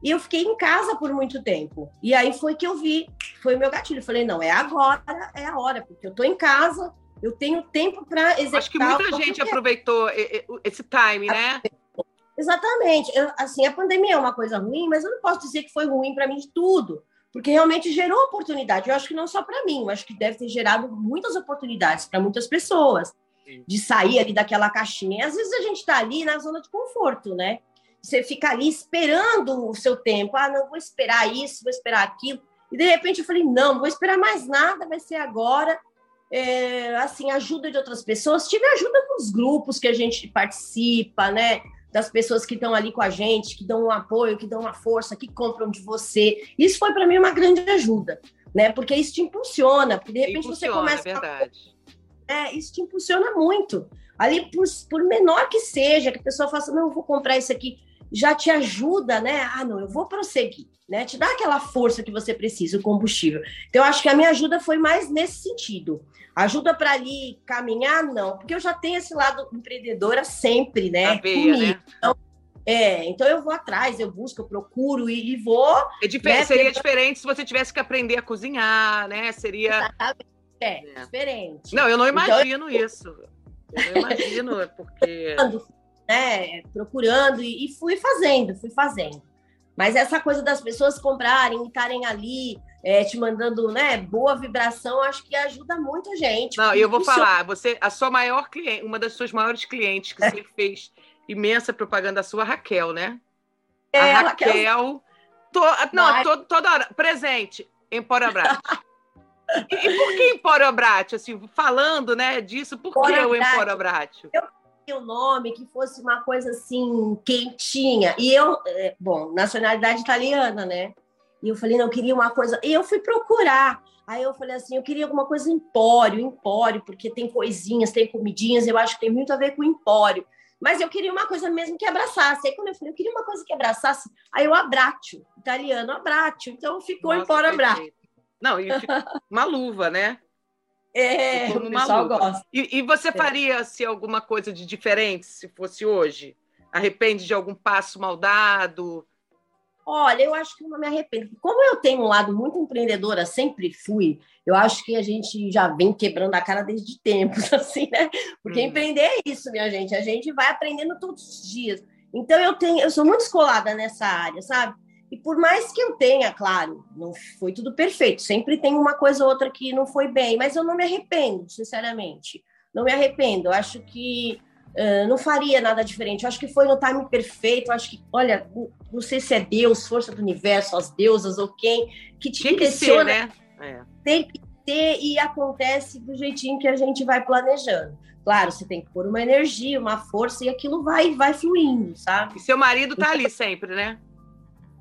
e eu fiquei em casa por muito tempo. E aí foi que eu vi, foi o meu gatilho. Falei, não, é agora, é a hora, porque eu tô em casa, eu tenho tempo para executar. Acho que muita gente aproveitou esse time, né? Exatamente. Eu, assim, a pandemia é uma coisa ruim, mas eu não posso dizer que foi ruim para mim de tudo porque realmente gerou oportunidade. Eu acho que não só para mim, eu acho que deve ter gerado muitas oportunidades para muitas pessoas de sair ali daquela caixinha. E às vezes a gente está ali na zona de conforto, né? Você fica ali esperando o seu tempo. Ah, não vou esperar isso, vou esperar aquilo. E de repente eu falei, não, não vou esperar mais nada, vai ser agora. É, assim, ajuda de outras pessoas. Tive ajuda dos grupos que a gente participa, né? Das pessoas que estão ali com a gente, que dão um apoio, que dão uma força, que compram de você. Isso foi para mim uma grande ajuda, né? Porque isso te impulsiona, porque de repente impulsiona, você começa. É verdade. A... É, isso te impulsiona muito. Ali, por, por menor que seja, que a pessoa faça, não, eu vou comprar isso aqui, já te ajuda, né? Ah, não, eu vou prosseguir, né? Te dá aquela força que você precisa, o combustível. Então, eu acho que a minha ajuda foi mais nesse sentido. Ajuda para ali caminhar? Não, porque eu já tenho esse lado empreendedora sempre, né? Veia, né? Então, é, então eu vou atrás, eu busco, eu procuro e, e vou. É diferente, né? Seria diferente se você tivesse que aprender a cozinhar, né? Seria. Exatamente. É, é. diferente. Não, eu não imagino então, eu... isso. Eu não imagino, é porque. Né, procurando e, e fui fazendo, fui fazendo. Mas essa coisa das pessoas comprarem e estarem ali, é, te mandando né, boa vibração, acho que ajuda muito a gente. Não, eu vou funciona. falar, você, a sua maior cliente, uma das suas maiores clientes que você fez imensa propaganda a sua, Raquel, né? É, a Raquel. Raquel to, não, to, toda hora. Presente, Empório Abrat. e, e, por que Empório Abrat? Assim, falando né, disso, por que o Empório Abrat? Eu o nome que fosse uma coisa assim quentinha e eu é, bom nacionalidade italiana né e eu falei, não, eu queria uma coisa. E eu fui procurar. Aí eu falei assim, eu queria alguma coisa empório, empório, porque tem coisinhas, tem comidinhas, eu acho que tem muito a ver com empório. Mas eu queria uma coisa mesmo que abraçasse. Aí quando eu falei, eu queria uma coisa que abraçasse, aí eu abratio, italiano abratio. Então ficou Nossa, empório abratio. Não, e uma luva, né? É, o pessoal gosta. E, e você é. faria se alguma coisa de diferente se fosse hoje? Arrepende de algum passo mal dado? Olha, eu acho que não me arrependo. Como eu tenho um lado muito empreendedora, sempre fui, eu acho que a gente já vem quebrando a cara desde tempos, assim, né? Porque hum. empreender é isso, minha gente. A gente vai aprendendo todos os dias. Então eu tenho, eu sou muito escolada nessa área, sabe? E por mais que eu tenha, claro, não foi tudo perfeito, sempre tem uma coisa ou outra que não foi bem, mas eu não me arrependo, sinceramente. Não me arrependo. Eu acho que Uh, não faria nada diferente. Eu acho que foi no time perfeito. Eu acho que, olha, não sei se é Deus, força do universo, as deusas ou quem, que te Tem direciona. Que ser, né? É. Tem que ter e acontece do jeitinho que a gente vai planejando. Claro, você tem que pôr uma energia, uma força e aquilo vai vai fluindo, sabe? E seu marido tá ali sempre, né?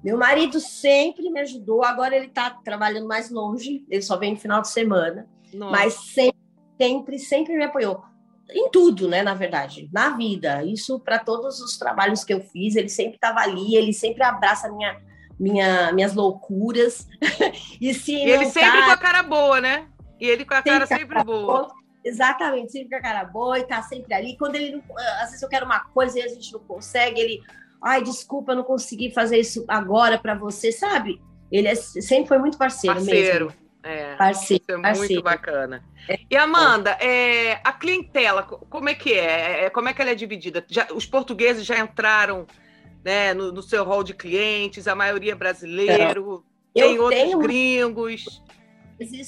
Meu marido sempre me ajudou, agora ele está trabalhando mais longe, ele só vem no final de semana, Nossa. mas sempre, sempre, sempre me apoiou. Em tudo, né, na verdade, na vida. Isso para todos os trabalhos que eu fiz, ele sempre estava ali, ele sempre abraça minha, minha, minhas loucuras. e se ele sempre tá... com a cara boa, né? E ele com a cara sempre, sempre boa. boa. Exatamente, sempre com a cara boa e tá sempre ali. Quando ele não, às vezes eu quero uma coisa e a gente não consegue, ele ai, desculpa, eu não consegui fazer isso agora para você, sabe? Ele é, sempre foi muito parceiro, parceiro. mesmo. É, parceiro, isso é parceiro. muito bacana. É. E Amanda, é, a clientela, como é que é? é? Como é que ela é dividida? Já, os portugueses já entraram né, no, no, seu rol de clientes, a maioria é brasileiro, eu tem outros tenho, gringos.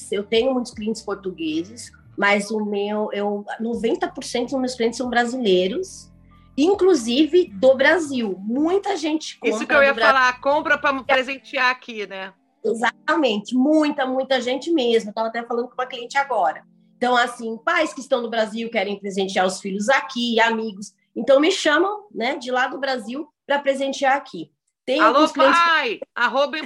Eu tenho muitos clientes portugueses, mas o meu, eu 90% dos meus clientes são brasileiros inclusive do Brasil. Muita gente compra. Isso que eu ia falar, compra para presentear aqui, né? Exatamente, muita, muita gente mesmo. Eu estava até falando com uma cliente agora. Então, assim, pais que estão no Brasil querem presentear os filhos aqui, amigos. Então, me chamam né, de lá do Brasil para presentear aqui. Tem Alô, pai! Clientes... Arroba.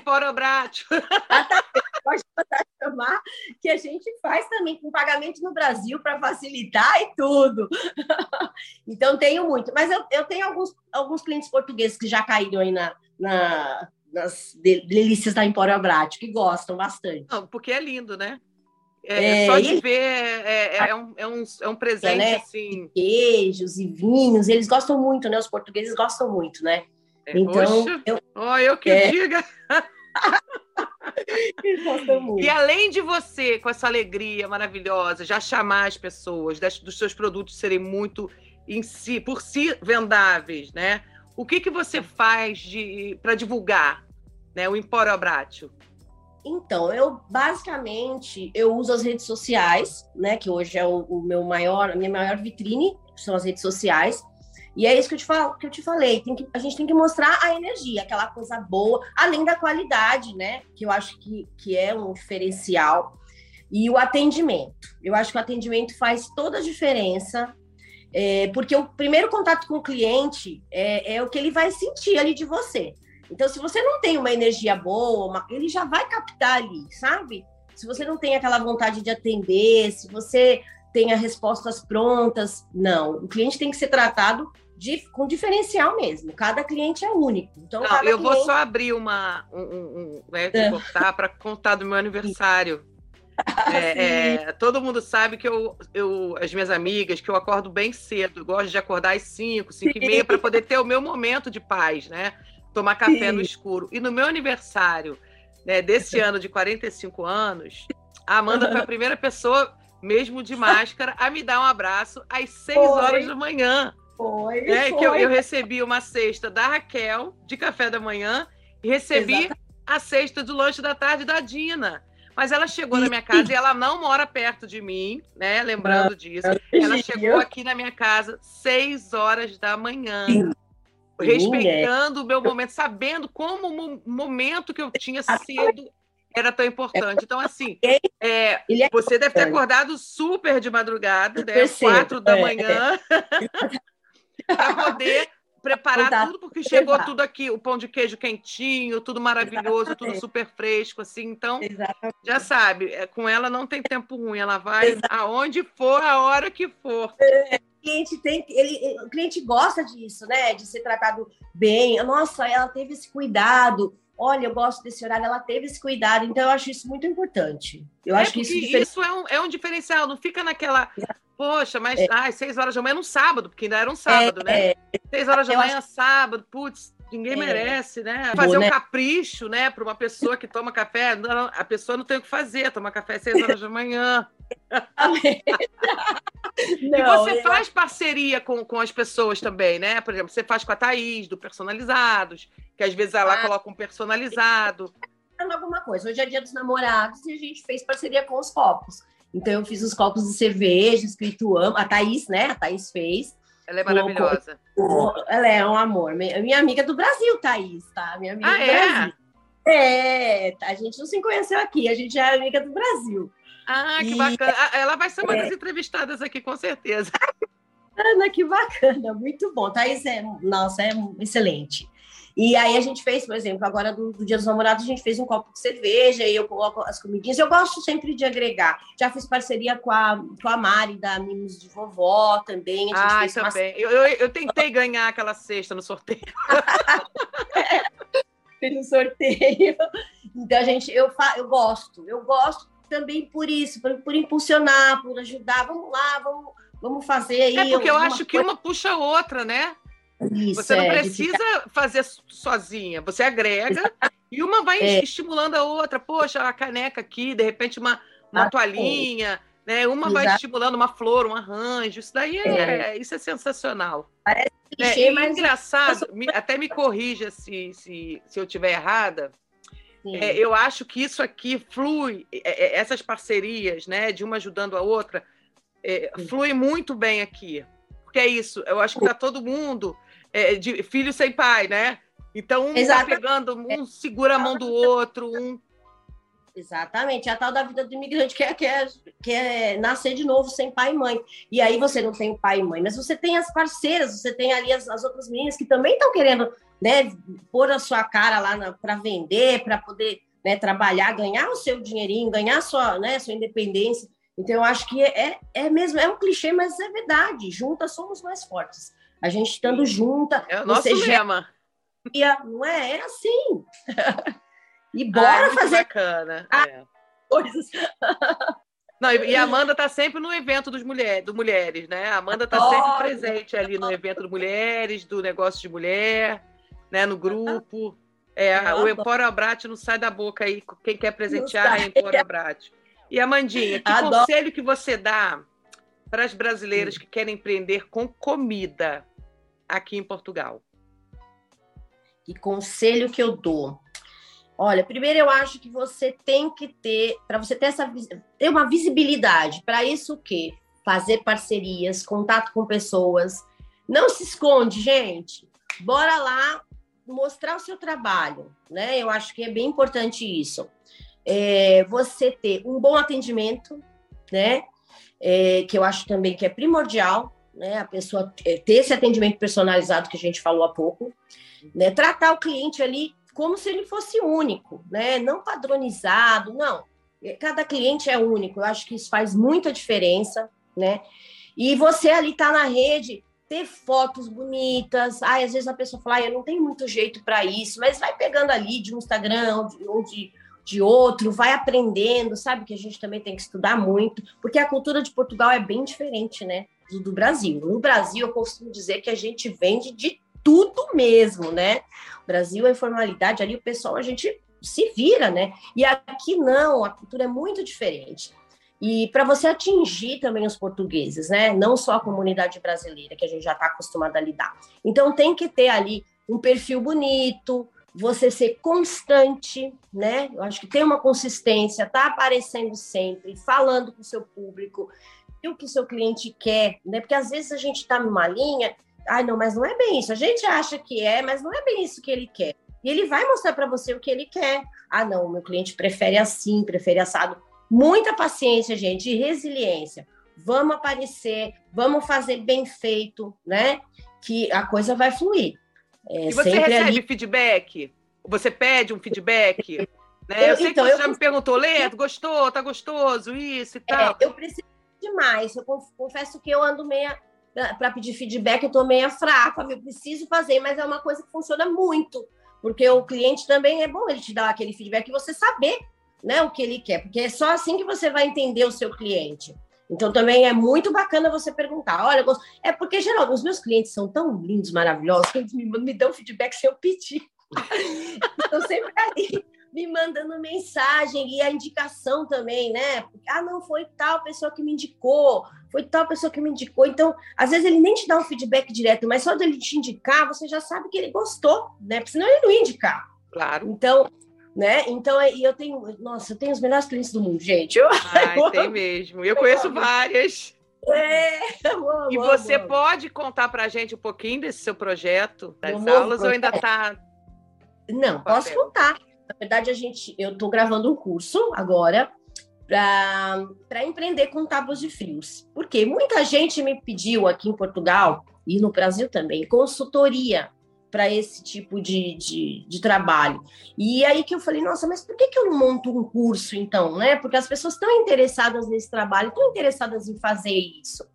Pode chamar, que a gente faz também com pagamento no Brasil para facilitar e tudo. então, tenho muito. Mas eu, eu tenho alguns, alguns clientes portugueses que já caíram aí na, na nas delícias da Emporobrato, que gostam bastante. Não, porque é lindo, né? É, é, só de ver é, é, é, um, é, um, é um presente, né? assim. Queijos e vinhos, eles gostam muito, né? Os portugueses gostam muito, né? É, então, eu, oh, eu que é... diga. e além de você, com essa alegria maravilhosa, já chamar as pessoas das, dos seus produtos serem muito em si, por si vendáveis, né? O que, que você faz para divulgar né, o Empório Abratio? Então, eu basicamente eu uso as redes sociais, né? Que hoje é o, o meu maior, a minha maior vitrine são as redes sociais. E é isso que eu te, falo, que eu te falei, que, a gente tem que mostrar a energia, aquela coisa boa, além da qualidade, né? Que eu acho que, que é um diferencial. E o atendimento. Eu acho que o atendimento faz toda a diferença, é, porque o primeiro contato com o cliente é, é, o que ele vai sentir ali de você. Então, se você não tem uma energia boa, uma, ele já vai captar ali, sabe? Se você não tem aquela vontade de atender, se você tem as respostas prontas, não. O cliente tem que ser tratado com diferencial mesmo. Cada cliente é único. Então, Não, eu cliente... vou só abrir uma um, um, né, cortar para contar do meu aniversário. É, é, todo mundo sabe que eu, eu, as minhas amigas, que eu acordo bem cedo, gosto de acordar às 5, 5 e meia, para poder ter o meu momento de paz, né? Tomar café Sim. no escuro. E no meu aniversário, né, desse ano de 45 anos, a Amanda foi a primeira pessoa, mesmo de máscara, a me dar um abraço às 6 horas da manhã. Foi. É, foi. que eu, eu, recebi uma cesta da Raquel de café da manhã e recebi Exatamente. a cesta do lanche da tarde da Dina. Mas ela chegou na minha casa e ela não mora perto de mim, né? Lembrando disso. Ela chegou aqui na minha casa seis horas da manhã. Sim. Respeitando o meu momento, sabendo como o momento que eu tinha cedo era tão importante. Então, assim, é, é você deve ter acordado super de madrugada, né? Quatro da é. manhã. para poder preparar tudo, porque chegou tudo aqui, o pão de queijo quentinho, tudo maravilhoso, Exatamente. tudo super fresco, assim. Então, Exatamente. já sabe, é, com ela não tem tempo ruim, ela vai aonde for, a hora que for. É, o cliente tem, ele, o cliente gosta disso, né? De ser tratado bem. Nossa, ela teve esse cuidado. Olha, eu gosto desse horário, ela teve esse cuidado, então eu acho isso muito importante. Eu é acho que isso, isso é, um, é um diferencial, não fica naquela Poxa, mas é. ai, seis horas da manhã no sábado, porque ainda era um sábado, né? é, né? Seis horas da manhã, acho... sábado, putz, ninguém é. merece, né? Fazer um né? capricho, né, para uma pessoa que toma café, não, a pessoa não tem o que fazer, tomar café às seis horas da manhã. não, e você faz parceria com, com as pessoas também, né? Por exemplo, você faz com a Thaís, do Personalizados, que às vezes ela ah. coloca um personalizado. Alguma coisa. Hoje é dia dos namorados e a gente fez parceria com os copos. Então eu fiz os copos de cerveja, escrito amo. A Thaís, né? A Thaís fez. Ela é maravilhosa. Ela é um amor. Minha amiga do Brasil, Thaís, tá? Minha amiga ah, do é? Brasil. É, a gente não se conheceu aqui, a gente é amiga do Brasil. Ah, que e... bacana. Ah, ela vai ser uma é... das entrevistadas aqui, com certeza. Ana, que bacana, muito bom. Thaís é, nossa, é excelente. E aí a gente fez, por exemplo, agora do, Dia dos Namorados, a gente fez um copo de cerveja e eu coloco as comidinhas. Eu gosto sempre de agregar. Já fiz parceria com a, com a Mari, da Mimos de Vovó também. ah, também. Uma... Eu, eu, eu, tentei ganhar aquela cesta no sorteio. é, no sorteio. Então, a gente, eu, fa... eu gosto. Eu gosto também por isso, por, por impulsionar, por ajudar. Vamos lá, vamos, vamos fazer aí. É porque eu acho que uma puxa a outra, né? Isso, você não é, precisa ficar... fazer sozinha, você agrega e uma vai é. estimulando a outra. Poxa, a caneca aqui, de repente uma, uma ah, toalhinha, é. né? Uma Exato. vai estimulando uma flor, um arranjo. Isso daí é, é. isso é sensacional. Parece é, clichê, é, mas engraçado, até me corrija se, se, se eu estiver errada. É, eu acho que isso aqui flui, essas parcerias, né, de uma ajudando a outra, flui muito bem aqui. Porque é isso, eu acho que está todo mundo é, de filho sem pai, né? Então um está pegando, um segura a mão do outro, um. Exatamente, é a tal da vida do imigrante que é, que, é, que é nascer de novo sem pai e mãe. E aí você não tem pai e mãe, mas você tem as parceiras, você tem ali as, as outras meninas que também estão querendo né, pôr a sua cara lá para vender, para poder né, trabalhar, ganhar o seu dinheirinho, ganhar sua, né, sua independência. Então, eu acho que é, é mesmo, é um clichê, mas é verdade. Juntas somos mais fortes. A gente estando junta. É o nosso lema. Já... Não é? É assim. e bora ah, fazer. Bacana. É. Coisas. Não, e a Amanda está sempre no evento dos mulher, do Mulheres, né? A Amanda está sempre presente ali no evento do Mulheres, do negócio de mulher, né? No grupo. É, o Empório Abrat não sai da boca aí. Quem quer presentear é Empório Abrat. E Amandinha, que Adoro. conselho que você dá para as brasileiras que querem empreender com comida aqui em Portugal? Que conselho que eu dou? Olha, primeiro eu acho que você tem que ter, para você ter essa ter uma visibilidade. Para isso o quê? Fazer parcerias, contato com pessoas. Não se esconde, gente. Bora lá mostrar o seu trabalho, né? Eu acho que é bem importante isso. É, você ter um bom atendimento, né? É, que eu acho também que é primordial, né? A pessoa ter esse atendimento personalizado que a gente falou há pouco, né? Tratar o cliente ali como se ele fosse único, né? Não padronizado, não. Cada cliente é único. Eu acho que isso faz muita diferença, né? E você ali tá na rede, ter fotos bonitas. Ai, às vezes a pessoa fala, eu não tenho muito jeito para isso, mas vai pegando ali de um Instagram ou de, ou de de outro, vai aprendendo, sabe que a gente também tem que estudar muito, porque a cultura de Portugal é bem diferente, né, do, do Brasil. No Brasil, eu costumo dizer que a gente vende de tudo mesmo, né? O Brasil é informalidade, ali o pessoal a gente se vira, né? E aqui não, a cultura é muito diferente. E para você atingir também os portugueses, né? Não só a comunidade brasileira, que a gente já está acostumado a lidar. Então tem que ter ali um perfil bonito, você ser constante, né? Eu acho que tem uma consistência, tá aparecendo sempre, falando com o seu público, o que o seu cliente quer, né? Porque às vezes a gente está numa linha, ai, não, mas não é bem isso. A gente acha que é, mas não é bem isso que ele quer. E ele vai mostrar para você o que ele quer. Ah, não, meu cliente prefere assim, prefere assado. Muita paciência, gente, e resiliência. Vamos aparecer, vamos fazer bem feito, né? Que a coisa vai fluir. É, e você recebe ali... feedback? Você pede um feedback? Né? Eu, eu sei então, que você já me perguntou, Lê, gostou, tá gostoso, isso e é, tal. É, eu preciso demais. Eu confesso que eu ando meia para pedir feedback, eu tô meia fraca, eu preciso fazer, mas é uma coisa que funciona muito, porque o cliente também é bom ele te dar aquele feedback e você saber, né, o que ele quer, porque é só assim que você vai entender o seu cliente. Então também é muito bacana você perguntar. Olha, é porque geralmente os meus clientes são tão lindos, maravilhosos, que eles me, me dão feedback sem eu pedir. Estão sempre ali me mandando mensagem e a indicação também, né? Ah, não, foi tal pessoa que me indicou, foi tal pessoa que me indicou. Então, às vezes ele nem te dá um feedback direto, mas só dele te indicar, você já sabe que ele gostou, né? Porque senão ele não indicar. Claro. Então, né? Então, e eu tenho, nossa, eu tenho os melhores clientes do mundo, gente. Eu, Ai, eu tem mesmo. Eu conheço várias. É, e você pode contar para a gente um pouquinho desse seu projeto, das aulas, ou ainda está não, posso contar. Na verdade, a gente, eu estou gravando um curso agora para empreender com tábuas de frios. Porque muita gente me pediu aqui em Portugal e no Brasil também consultoria para esse tipo de, de, de, trabalho. E aí que eu falei, nossa, mas por que, que eu não monto um curso então, né? Porque as pessoas estão interessadas nesse trabalho, estão interessadas em fazer isso.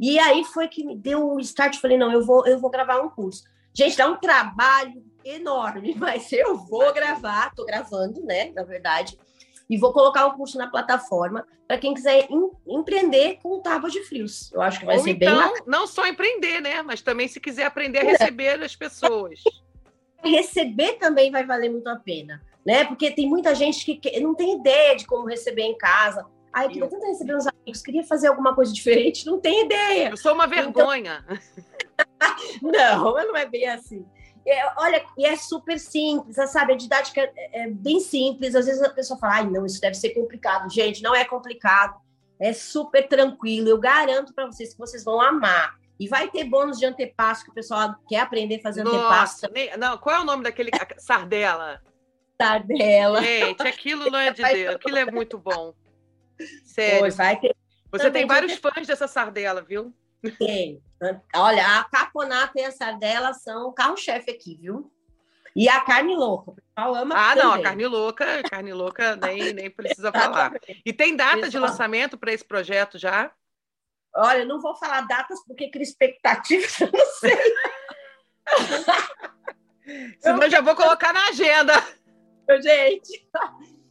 E aí foi que me deu o um start, falei, não, eu vou, eu vou gravar um curso. Gente, dá um trabalho enorme, mas eu vou gravar, tô gravando, né, na verdade, e vou colocar o curso na plataforma para quem quiser em, empreender com tábua de frios. Eu acho que vai Ou ser então, bem não só empreender, né, mas também se quiser aprender a receber as pessoas. Receber também vai valer muito a pena, né? Porque tem muita gente que não tem ideia de como receber em casa. Ai, eu queria tanto receber uns amigos, queria fazer alguma coisa diferente, não tem ideia. Eu sou uma vergonha. Então... não, não é bem assim. É, olha, e é super simples, sabe? A didática é, é bem simples. Às vezes a pessoa fala, ai, não, isso deve ser complicado. Gente, não é complicado. É super tranquilo. Eu garanto para vocês que vocês vão amar. E vai ter bônus de antepasso que o pessoal quer aprender a fazer Nossa, antepasso. Nem, não, qual é o nome daquele sardela? Sardela. Gente, aquilo não é de Deus. Aquilo é muito bom. Sério. Pois vai ter. Você tem vários fãs dessa sardela, viu? Tem. Olha, a caponata e a sardela são o carro-chefe aqui, viu? E a carne louca. O pessoal ama. Ah, também. não, a carne louca, carne louca nem, nem precisa falar. E tem data de lançamento para esse projeto já? Olha, não vou falar datas porque cria expectativas, eu não sei. Senão eu já vou colocar na agenda. Gente,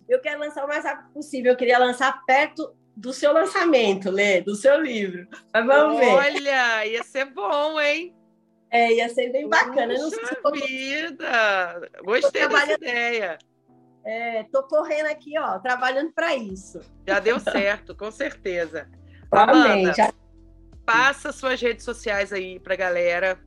eu quero lançar o mais rápido possível. Eu queria lançar perto do seu lançamento, Lê, do seu livro. Mas vamos Olha, ver. Olha, ia ser bom, hein? É, ia ser bem bacana. Puxa não sei vida! Gostei dessa ideia. É, tô correndo aqui, ó, trabalhando para isso. Já deu certo, com certeza. Amanda, já... passa suas redes sociais aí pra galera,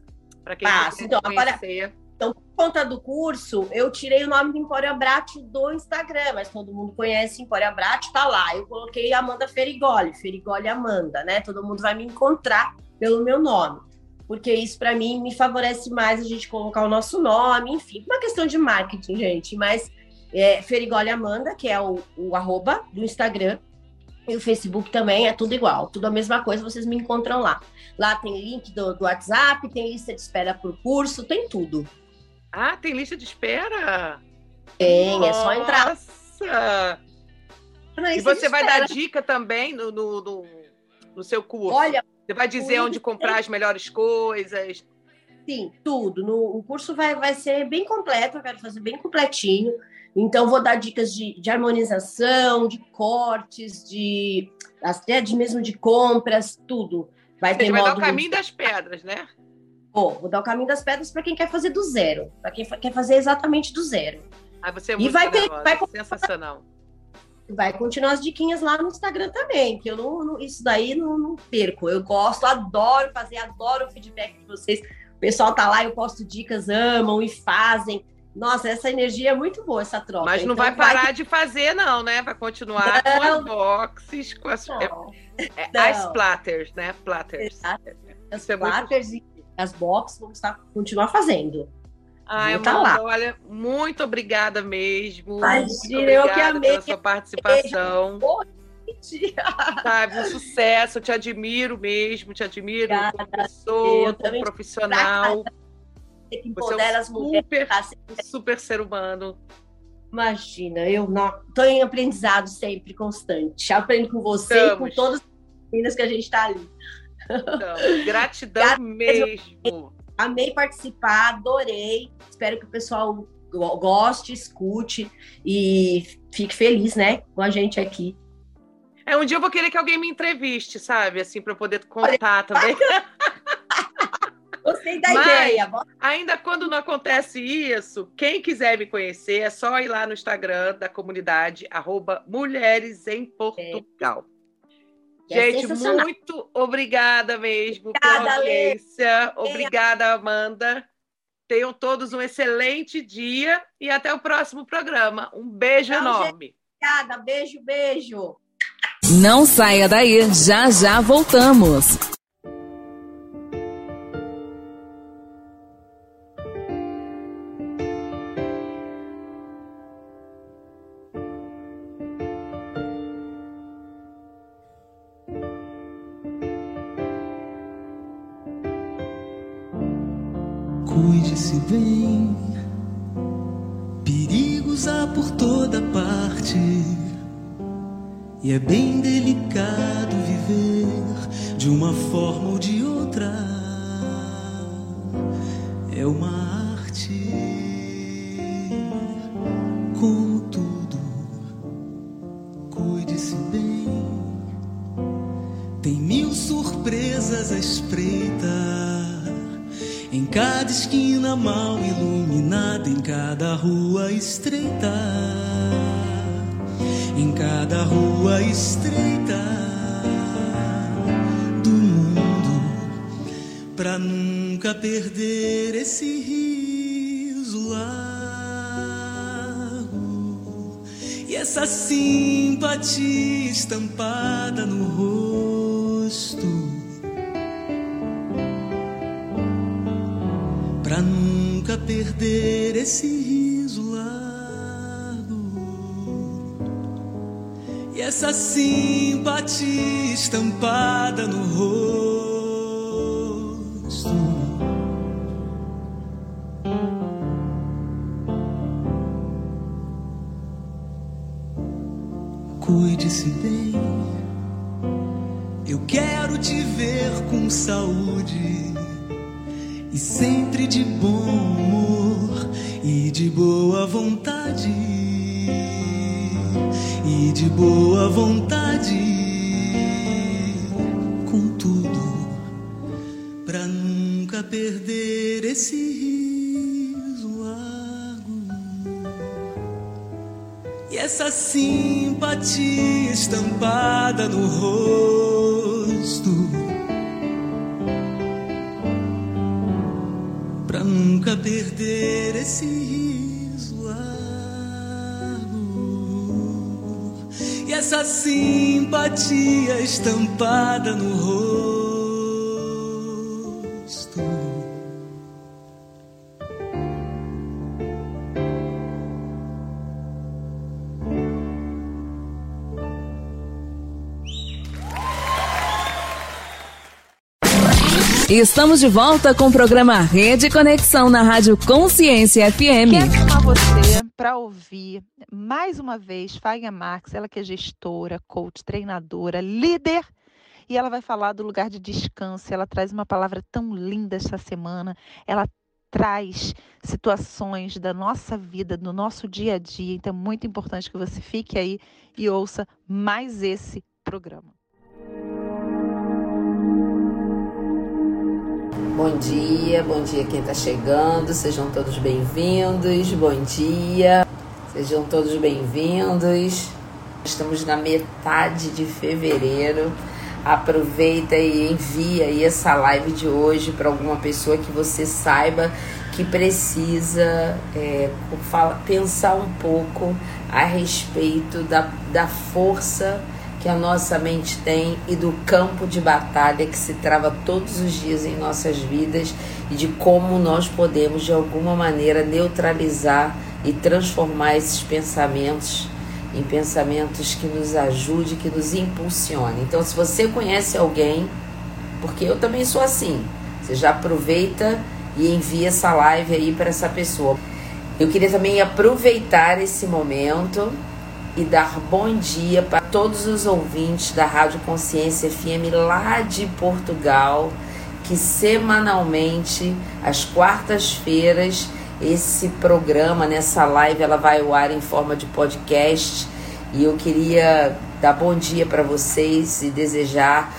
para quem Passa. Então, conhecer. Agora, então, por conta do curso, eu tirei o nome do Empório Abrate do Instagram, mas todo mundo conhece Empório Abrate, tá lá. Eu coloquei Amanda Ferigoli, Ferigoli Amanda, né? Todo mundo vai me encontrar pelo meu nome. Porque isso, para mim, me favorece mais a gente colocar o nosso nome, enfim, uma questão de marketing, gente. Mas é, Ferigoli Amanda, que é o, o arroba do Instagram, e o Facebook também é tudo igual, tudo a mesma coisa, vocês me encontram lá. Lá tem link do, do WhatsApp, tem lista de espera por curso, tem tudo. Ah, tem lista de espera? Tem, Nossa. é só entrar. Nossa! E você vai dar dica também no, no, no, no, seu curso? Olha, você vai dizer onde comprar as melhores coisas? Sim, tudo. No, o curso vai, vai ser bem completo, eu quero fazer bem completinho. Então, vou dar dicas de, de harmonização, de cortes, de até de mesmo de compras, tudo. Vai Você ter vai dar o caminho das pedras, né? Vou, vou dar o caminho das pedras para quem quer fazer do zero, para quem quer fazer exatamente do zero. Ah, você é muito e vai ter, vai sensacional. Vai continuar as diquinhas lá no Instagram também, que eu não, não isso daí não, não, perco. Eu gosto, adoro fazer, adoro o feedback de vocês. O pessoal tá lá, eu posto dicas, amam e fazem. Nossa, essa energia é muito boa, essa troca. Mas não então, vai parar vai... de fazer, não, né? Vai continuar não. com as boxes, com as, é, é, as platters, né? Platters. As é platters muito... as boxes vamos estar, continuar fazendo. Ai, tá lá. olha, muito obrigada mesmo. Imagina, eu que amei. pela sua participação. Sabe, um sucesso, eu te admiro mesmo, te admiro Obrigada, como pessoa, como profissional. Que empodera as mulheres. Super, super ser humano. Imagina, eu estou em aprendizado sempre constante. Aprendo com você e com todas as meninas que a gente está ali. Então, gratidão mesmo. Amei participar, adorei. Espero que o pessoal goste, escute e fique feliz, né, com a gente aqui. É, um dia eu vou querer que alguém me entreviste, sabe? Assim, para eu poder contar também. Gostei da Mas, ideia. Ainda quando não acontece isso, quem quiser me conhecer, é só ir lá no Instagram da comunidade, arroba Mulheres em Portugal. É. Gente, muito obrigada mesmo obrigada, pela audiência. Obrigada, Amanda. Tenham todos um excelente dia e até o próximo programa. Um beijo Tchau, enorme. Gente. Obrigada, beijo, beijo. Não saia daí, já já voltamos. Bem, perigos há por toda parte, e é bem delicado viver de uma forma ou de outra. Simpatia estampada no rosto. Pra nunca perder esse riso largo e essa simpatia estampada no rosto. Estampada no rosto. Estamos de volta com o programa Rede Conexão na Rádio Consciência FM. Chamar você para ouvir mais uma vez Fagner Marx, ela que é gestora, coach, treinadora, líder, e ela vai falar do lugar de descanso. Ela traz uma palavra tão linda esta semana. Ela traz situações da nossa vida, do nosso dia a dia. Então é muito importante que você fique aí e ouça mais esse programa. Bom dia, bom dia quem está chegando, sejam todos bem-vindos, bom dia, sejam todos bem-vindos. Estamos na metade de fevereiro. Aproveita e envia aí essa live de hoje para alguma pessoa que você saiba que precisa é, pensar um pouco a respeito da, da força que a nossa mente tem e do campo de batalha que se trava todos os dias em nossas vidas e de como nós podemos de alguma maneira neutralizar e transformar esses pensamentos em pensamentos que nos ajude, que nos impulsione. Então, se você conhece alguém, porque eu também sou assim, você já aproveita e envia essa live aí para essa pessoa. Eu queria também aproveitar esse momento e dar bom dia para todos os ouvintes da Rádio Consciência FM lá de Portugal, que semanalmente, às quartas-feiras, esse programa, nessa live, ela vai ao ar em forma de podcast. E eu queria dar bom dia para vocês e desejar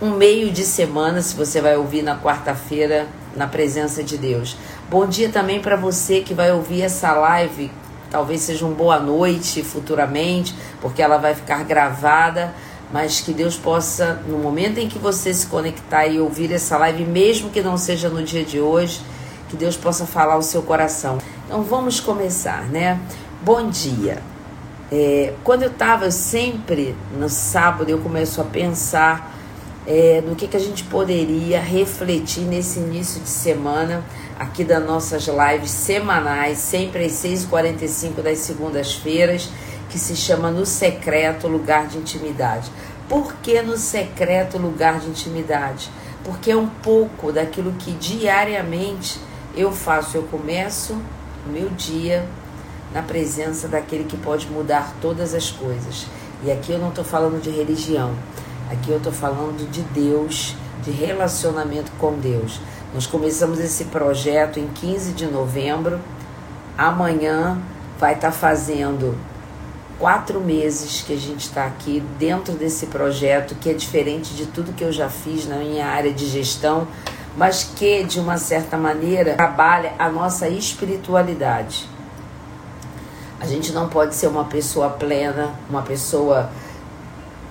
um meio de semana, se você vai ouvir na quarta-feira, na presença de Deus. Bom dia também para você que vai ouvir essa live talvez seja um boa noite futuramente, porque ela vai ficar gravada, mas que Deus possa, no momento em que você se conectar e ouvir essa live, mesmo que não seja no dia de hoje, que Deus possa falar ao seu coração. Então vamos começar, né? Bom dia. É, quando eu estava sempre no sábado, eu começo a pensar é, no que, que a gente poderia refletir nesse início de semana aqui das nossas lives semanais, sempre às 6h45 das segundas-feiras, que se chama No Secreto Lugar de Intimidade. Por que no secreto lugar de intimidade? Porque é um pouco daquilo que diariamente eu faço, eu começo o meu dia na presença daquele que pode mudar todas as coisas. E aqui eu não estou falando de religião, aqui eu estou falando de Deus, de relacionamento com Deus. Nós começamos esse projeto em 15 de novembro. Amanhã vai estar tá fazendo quatro meses que a gente está aqui dentro desse projeto, que é diferente de tudo que eu já fiz na minha área de gestão, mas que, de uma certa maneira, trabalha a nossa espiritualidade. A gente não pode ser uma pessoa plena, uma pessoa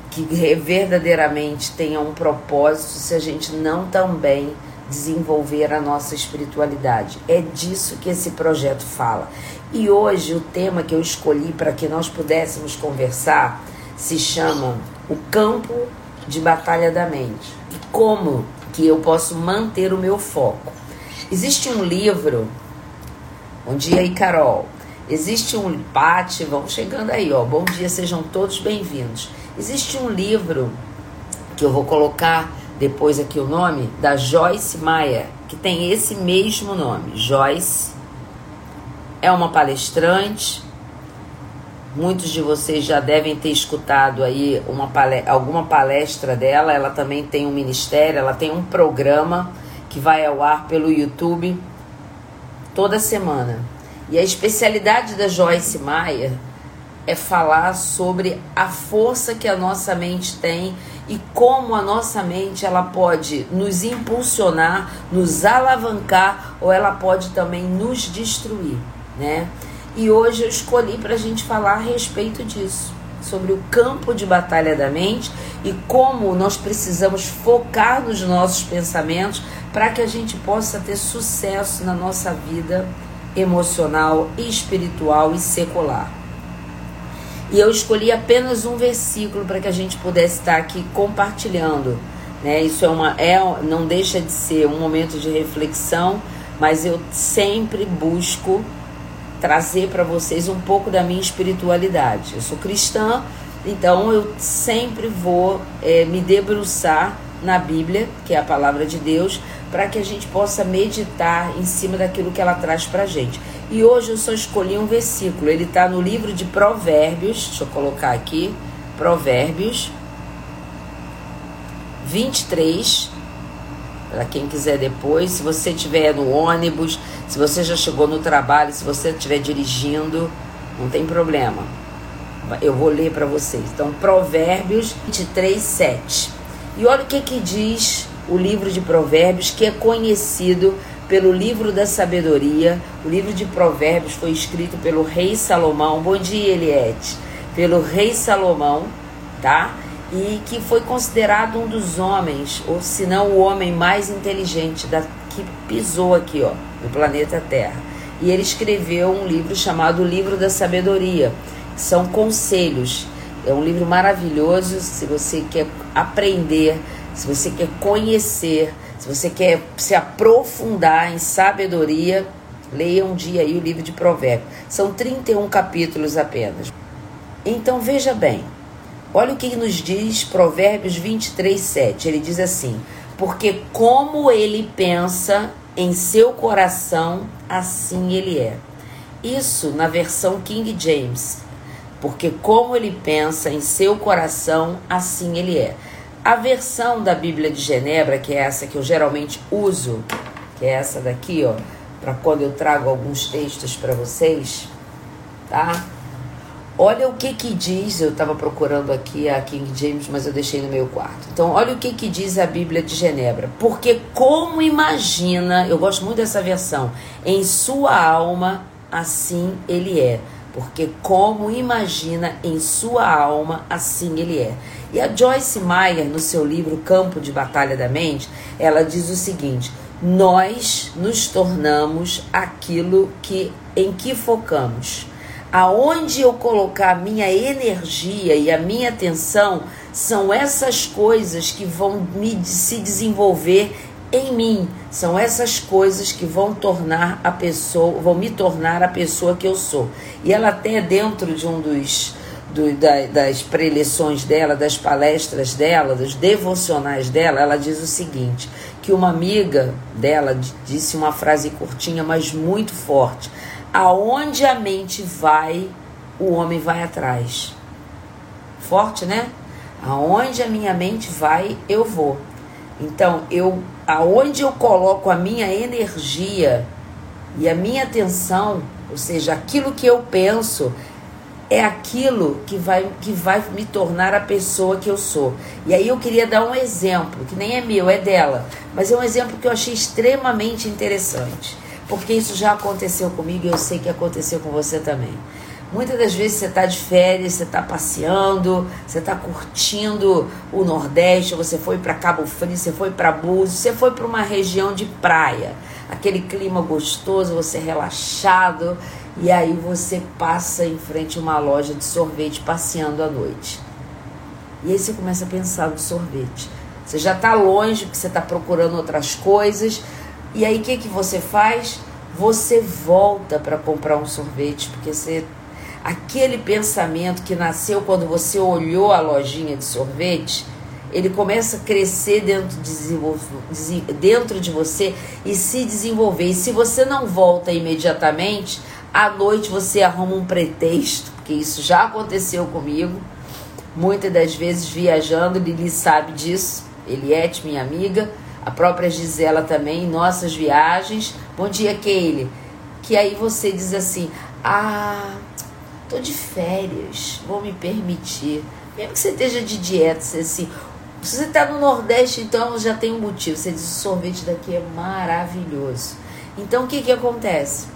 que verdadeiramente tenha um propósito se a gente não também desenvolver a nossa espiritualidade. É disso que esse projeto fala. E hoje o tema que eu escolhi para que nós pudéssemos conversar se chama O Campo de Batalha da Mente. E como que eu posso manter o meu foco? Existe um livro. Bom dia aí, Carol. Existe um Pati, vamos chegando aí, ó. Bom dia, sejam todos bem-vindos. Existe um livro que eu vou colocar depois aqui o nome da Joyce Meyer, que tem esse mesmo nome. Joyce é uma palestrante. Muitos de vocês já devem ter escutado aí uma palestra, alguma palestra dela. Ela também tem um ministério, ela tem um programa que vai ao ar pelo YouTube toda semana. E a especialidade da Joyce Meyer é falar sobre a força que a nossa mente tem e como a nossa mente ela pode nos impulsionar, nos alavancar ou ela pode também nos destruir, né? E hoje eu escolhi para a gente falar a respeito disso, sobre o campo de batalha da mente e como nós precisamos focar nos nossos pensamentos para que a gente possa ter sucesso na nossa vida emocional, espiritual e secular. E eu escolhi apenas um versículo para que a gente pudesse estar aqui compartilhando. Né? Isso é uma, é, não deixa de ser um momento de reflexão, mas eu sempre busco trazer para vocês um pouco da minha espiritualidade. Eu sou cristã, então eu sempre vou é, me debruçar na Bíblia, que é a palavra de Deus, para que a gente possa meditar em cima daquilo que ela traz para a gente. E hoje eu só escolhi um versículo, ele está no livro de Provérbios, deixa eu colocar aqui, Provérbios 23, para quem quiser depois, se você estiver no ônibus, se você já chegou no trabalho, se você estiver dirigindo, não tem problema. Eu vou ler para vocês. Então, Provérbios 23, 7. E olha o que, que diz o livro de Provérbios, que é conhecido pelo livro da sabedoria. O livro de Provérbios foi escrito pelo rei Salomão. Bom dia, Eliette. Pelo rei Salomão, tá? E que foi considerado um dos homens, ou se não o homem mais inteligente da, que pisou aqui, ó, no planeta Terra. E ele escreveu um livro chamado Livro da Sabedoria, que são conselhos. É um livro maravilhoso se você quer aprender se você quer conhecer, se você quer se aprofundar em sabedoria, leia um dia aí o livro de Provérbios. São 31 capítulos apenas. Então veja bem, olha o que nos diz Provérbios 23, 7. Ele diz assim: Porque como ele pensa em seu coração, assim ele é. Isso na versão King James. Porque como ele pensa em seu coração, assim ele é. A versão da Bíblia de Genebra, que é essa que eu geralmente uso, que é essa daqui, ó, para quando eu trago alguns textos para vocês, tá? Olha o que que diz, eu estava procurando aqui a King James, mas eu deixei no meu quarto. Então, olha o que que diz a Bíblia de Genebra. Porque como imagina, eu gosto muito dessa versão, em sua alma, assim ele é. Porque como imagina em sua alma, assim ele é. E a Joyce Meyer, no seu livro Campo de Batalha da Mente, ela diz o seguinte: nós nos tornamos aquilo que em que focamos. Aonde eu colocar a minha energia e a minha atenção são essas coisas que vão me se desenvolver em mim. São essas coisas que vão tornar a pessoa, vão me tornar a pessoa que eu sou. E ela até dentro de um dos do, da, das preleções dela, das palestras dela, dos devocionais dela, ela diz o seguinte: que uma amiga dela disse uma frase curtinha, mas muito forte. Aonde a mente vai, o homem vai atrás. Forte, né? Aonde a minha mente vai, eu vou. Então, eu aonde eu coloco a minha energia e a minha atenção, ou seja, aquilo que eu penso, é aquilo que vai, que vai me tornar a pessoa que eu sou. E aí eu queria dar um exemplo, que nem é meu, é dela, mas é um exemplo que eu achei extremamente interessante, porque isso já aconteceu comigo e eu sei que aconteceu com você também. Muitas das vezes você está de férias, você está passeando, você está curtindo o Nordeste, você foi para Cabo Frio, você foi para Búzios, você foi para uma região de praia, aquele clima gostoso, você relaxado, e aí você passa em frente a uma loja de sorvete passeando à noite. E aí você começa a pensar no sorvete. Você já está longe, porque você está procurando outras coisas. E aí o que, que você faz? Você volta para comprar um sorvete, porque você aquele pensamento que nasceu quando você olhou a lojinha de sorvete, ele começa a crescer dentro de, dentro de você e se desenvolver. E se você não volta imediatamente, à noite você arruma um pretexto, porque isso já aconteceu comigo. Muitas das vezes viajando, Lili sabe disso. Eliette, minha amiga, a própria Gisela também, nossas viagens. Bom dia, Keile. Que aí você diz assim: Ah, tô de férias, vou me permitir. Mesmo que você esteja de dieta, você assim. Se você está no Nordeste, então já tem um motivo. Você diz: o sorvete daqui é maravilhoso. Então o que, que acontece?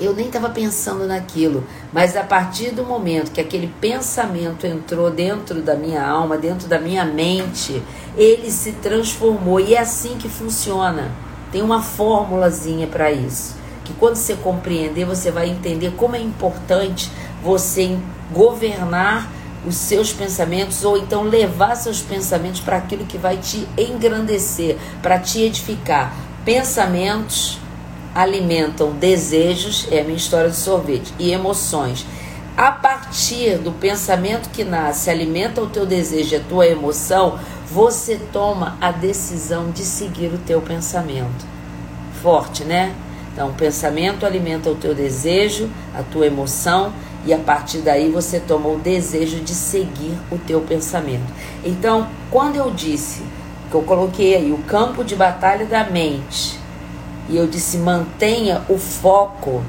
Eu nem estava pensando naquilo, mas a partir do momento que aquele pensamento entrou dentro da minha alma, dentro da minha mente, ele se transformou e é assim que funciona. Tem uma formulazinha para isso, que quando você compreender, você vai entender como é importante você governar os seus pensamentos ou então levar seus pensamentos para aquilo que vai te engrandecer, para te edificar. Pensamentos alimentam desejos, é a minha história de sorvete, e emoções. A partir do pensamento que nasce, alimenta o teu desejo, a tua emoção, você toma a decisão de seguir o teu pensamento. Forte, né? Então, o pensamento alimenta o teu desejo, a tua emoção, e a partir daí você toma o desejo de seguir o teu pensamento. Então, quando eu disse que eu coloquei aí o campo de batalha da mente, e eu disse mantenha o foco,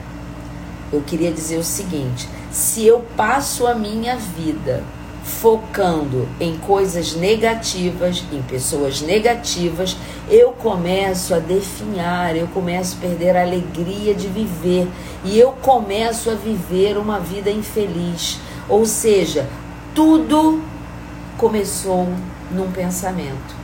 eu queria dizer o seguinte: se eu passo a minha vida focando em coisas negativas, em pessoas negativas, eu começo a definhar, eu começo a perder a alegria de viver e eu começo a viver uma vida infeliz. Ou seja, tudo começou num pensamento.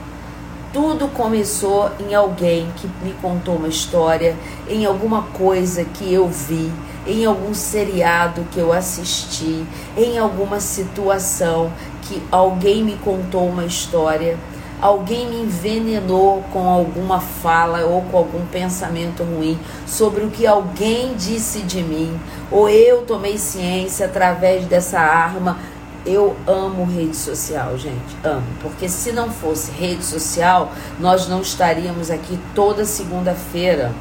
Tudo começou em alguém que me contou uma história, em alguma coisa que eu vi, em algum seriado que eu assisti, em alguma situação que alguém me contou uma história, alguém me envenenou com alguma fala ou com algum pensamento ruim sobre o que alguém disse de mim, ou eu tomei ciência através dessa arma eu amo rede social, gente, amo. Porque se não fosse rede social, nós não estaríamos aqui toda segunda-feira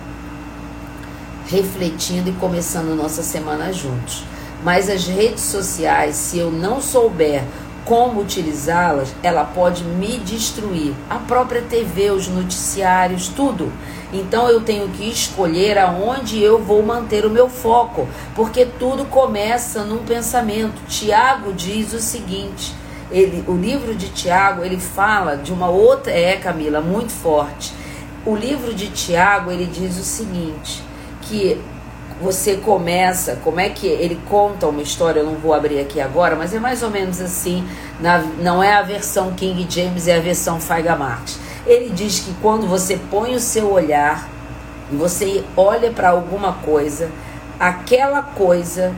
refletindo e começando nossa semana juntos. Mas as redes sociais, se eu não souber como utilizá-las, ela pode me destruir. A própria TV, os noticiários, tudo. Então eu tenho que escolher aonde eu vou manter o meu foco, porque tudo começa num pensamento. Tiago diz o seguinte: ele, o livro de Tiago ele fala de uma outra é Camila muito forte. O livro de Tiago ele diz o seguinte que você começa, como é que ele conta uma história, eu não vou abrir aqui agora, mas é mais ou menos assim, na, não é a versão King James, é a versão Faiga Martins. Ele diz que quando você põe o seu olhar e você olha para alguma coisa, aquela coisa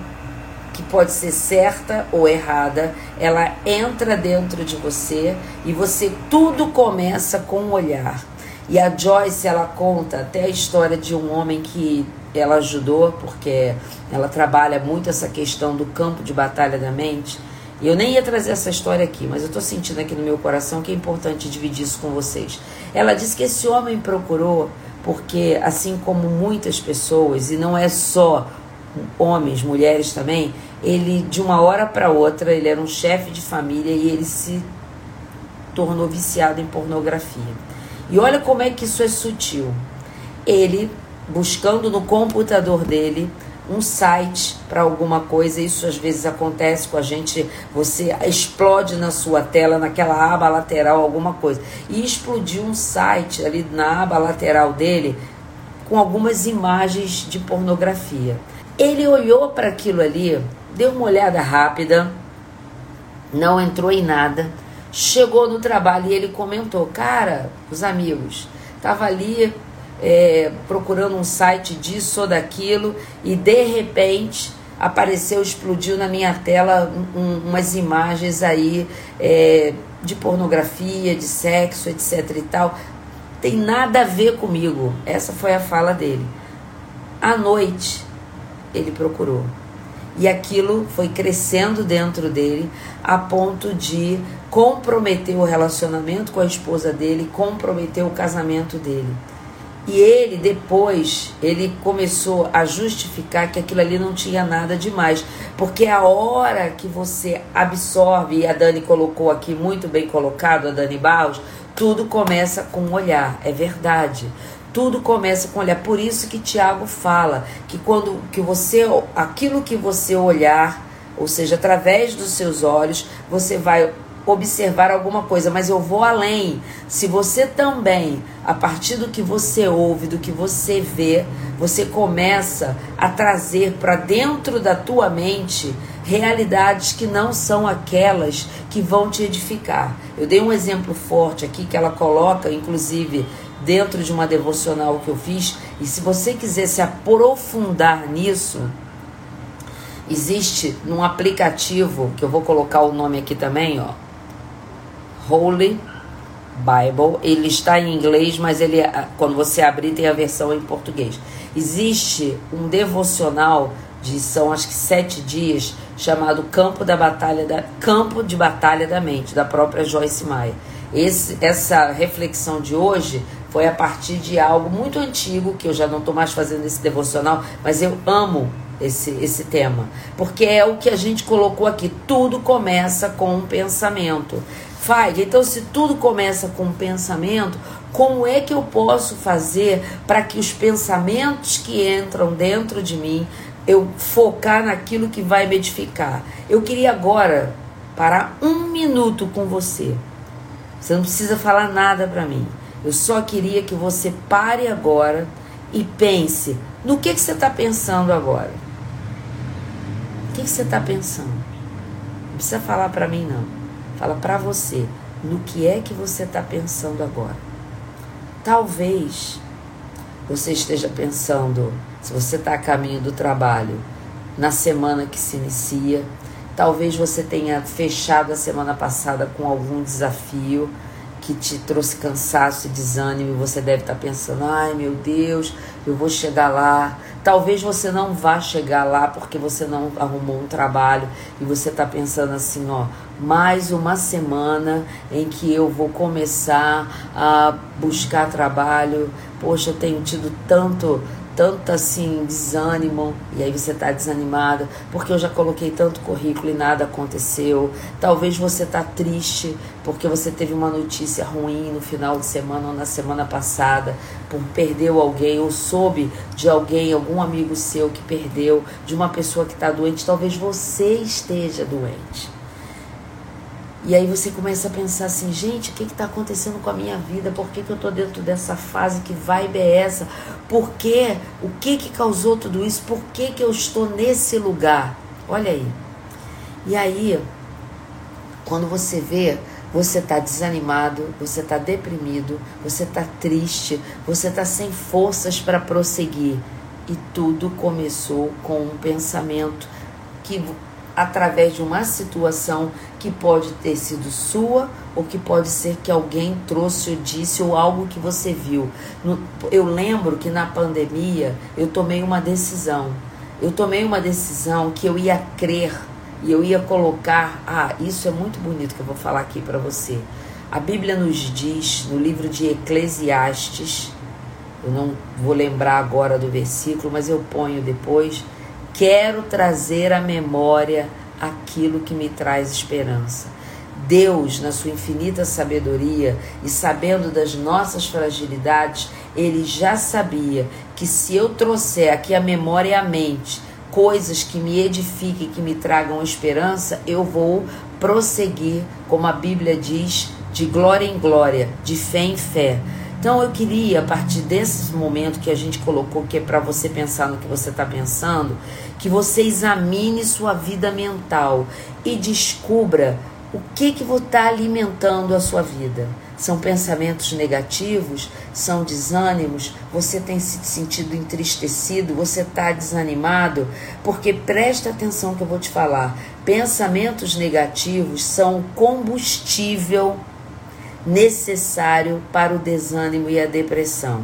que pode ser certa ou errada, ela entra dentro de você e você tudo começa com o olhar. E a Joyce ela conta até a história de um homem que ela ajudou porque ela trabalha muito essa questão do campo de batalha da mente E eu nem ia trazer essa história aqui, mas eu tô sentindo aqui no meu coração que é importante dividir isso com vocês. Ela disse que esse homem procurou porque, assim como muitas pessoas, e não é só homens, mulheres também, ele de uma hora para outra, ele era um chefe de família e ele se tornou viciado em pornografia. E olha como é que isso é sutil. Ele buscando no computador dele um site para alguma coisa, isso às vezes acontece com a gente, você explode na sua tela, naquela aba lateral, alguma coisa. E explodiu um site ali na aba lateral dele com algumas imagens de pornografia. Ele olhou para aquilo ali, deu uma olhada rápida, não entrou em nada. Chegou no trabalho e ele comentou: Cara, os amigos, tava ali é, procurando um site disso ou daquilo e de repente apareceu, explodiu na minha tela um, umas imagens aí é, de pornografia, de sexo, etc e tal. Tem nada a ver comigo. Essa foi a fala dele. À noite, ele procurou. E aquilo foi crescendo dentro dele a ponto de comprometer o relacionamento com a esposa dele, comprometer o casamento dele. E ele depois, ele começou a justificar que aquilo ali não tinha nada demais, porque a hora que você absorve, e a Dani colocou aqui muito bem colocado, a Dani Barros, tudo começa com um olhar, é verdade. Tudo começa com olhar. Por isso que Tiago fala que quando que você aquilo que você olhar, ou seja, através dos seus olhos, você vai observar alguma coisa, mas eu vou além. Se você também, a partir do que você ouve, do que você vê, você começa a trazer para dentro da tua mente realidades que não são aquelas que vão te edificar. Eu dei um exemplo forte aqui que ela coloca, inclusive, dentro de uma devocional que eu fiz, e se você quiser se aprofundar nisso, existe num aplicativo que eu vou colocar o nome aqui também, ó Holy Bible. Ele está em inglês, mas ele quando você abrir tem a versão em português. Existe um devocional de são acho que sete dias chamado Campo da Batalha da Campo de Batalha da Mente da própria Joyce Meyer. Esse, essa reflexão de hoje foi a partir de algo muito antigo que eu já não estou mais fazendo esse devocional, mas eu amo esse, esse tema, porque é o que a gente colocou aqui. Tudo começa com um pensamento. Faz. Então, se tudo começa com um pensamento, como é que eu posso fazer para que os pensamentos que entram dentro de mim eu focar naquilo que vai me edificar? Eu queria agora parar um minuto com você. Você não precisa falar nada para mim. Eu só queria que você pare agora e pense no que, que você está pensando agora. O que, que você está pensando? Não precisa falar para mim, não. Fala para você no que é que você está pensando agora. Talvez você esteja pensando, se você está a caminho do trabalho, na semana que se inicia. Talvez você tenha fechado a semana passada com algum desafio que te trouxe cansaço e desânimo e você deve estar tá pensando: ai meu Deus, eu vou chegar lá, Talvez você não vá chegar lá porque você não arrumou um trabalho e você está pensando assim, ó, mais uma semana em que eu vou começar a buscar trabalho. Poxa, eu tenho tido tanto tanto assim desânimo e aí você está desanimada porque eu já coloquei tanto currículo e nada aconteceu. Talvez você está triste porque você teve uma notícia ruim no final de semana ou na semana passada, por perdeu alguém ou soube de alguém, algum amigo seu que perdeu, de uma pessoa que está doente. Talvez você esteja doente. E aí você começa a pensar assim, gente, o que está acontecendo com a minha vida? Por que, que eu estou dentro dessa fase? Que vibe é essa? Por quê? O que, que causou tudo isso? Por que, que eu estou nesse lugar? Olha aí. E aí, quando você vê, você está desanimado, você está deprimido, você está triste, você está sem forças para prosseguir. E tudo começou com um pensamento que através de uma situação que pode ter sido sua ou que pode ser que alguém trouxe ou disse ou algo que você viu. Eu lembro que na pandemia eu tomei uma decisão. Eu tomei uma decisão que eu ia crer E eu ia colocar, ah, isso é muito bonito que eu vou falar aqui para você. A Bíblia nos diz no livro de Eclesiastes, eu não vou lembrar agora do versículo, mas eu ponho depois. Quero trazer à memória aquilo que me traz esperança. Deus, na sua infinita sabedoria e sabendo das nossas fragilidades, ele já sabia que se eu trouxer aqui a memória e a mente coisas que me edifiquem, que me tragam esperança, eu vou prosseguir, como a Bíblia diz, de glória em glória, de fé em fé. Então eu queria, a partir desse momento que a gente colocou, que é para você pensar no que você está pensando, que você examine sua vida mental e descubra o que que está alimentando a sua vida. São pensamentos negativos? São desânimos? Você tem se sentido entristecido? Você está desanimado? Porque presta atenção que eu vou te falar. Pensamentos negativos são combustível necessário para o desânimo e a depressão.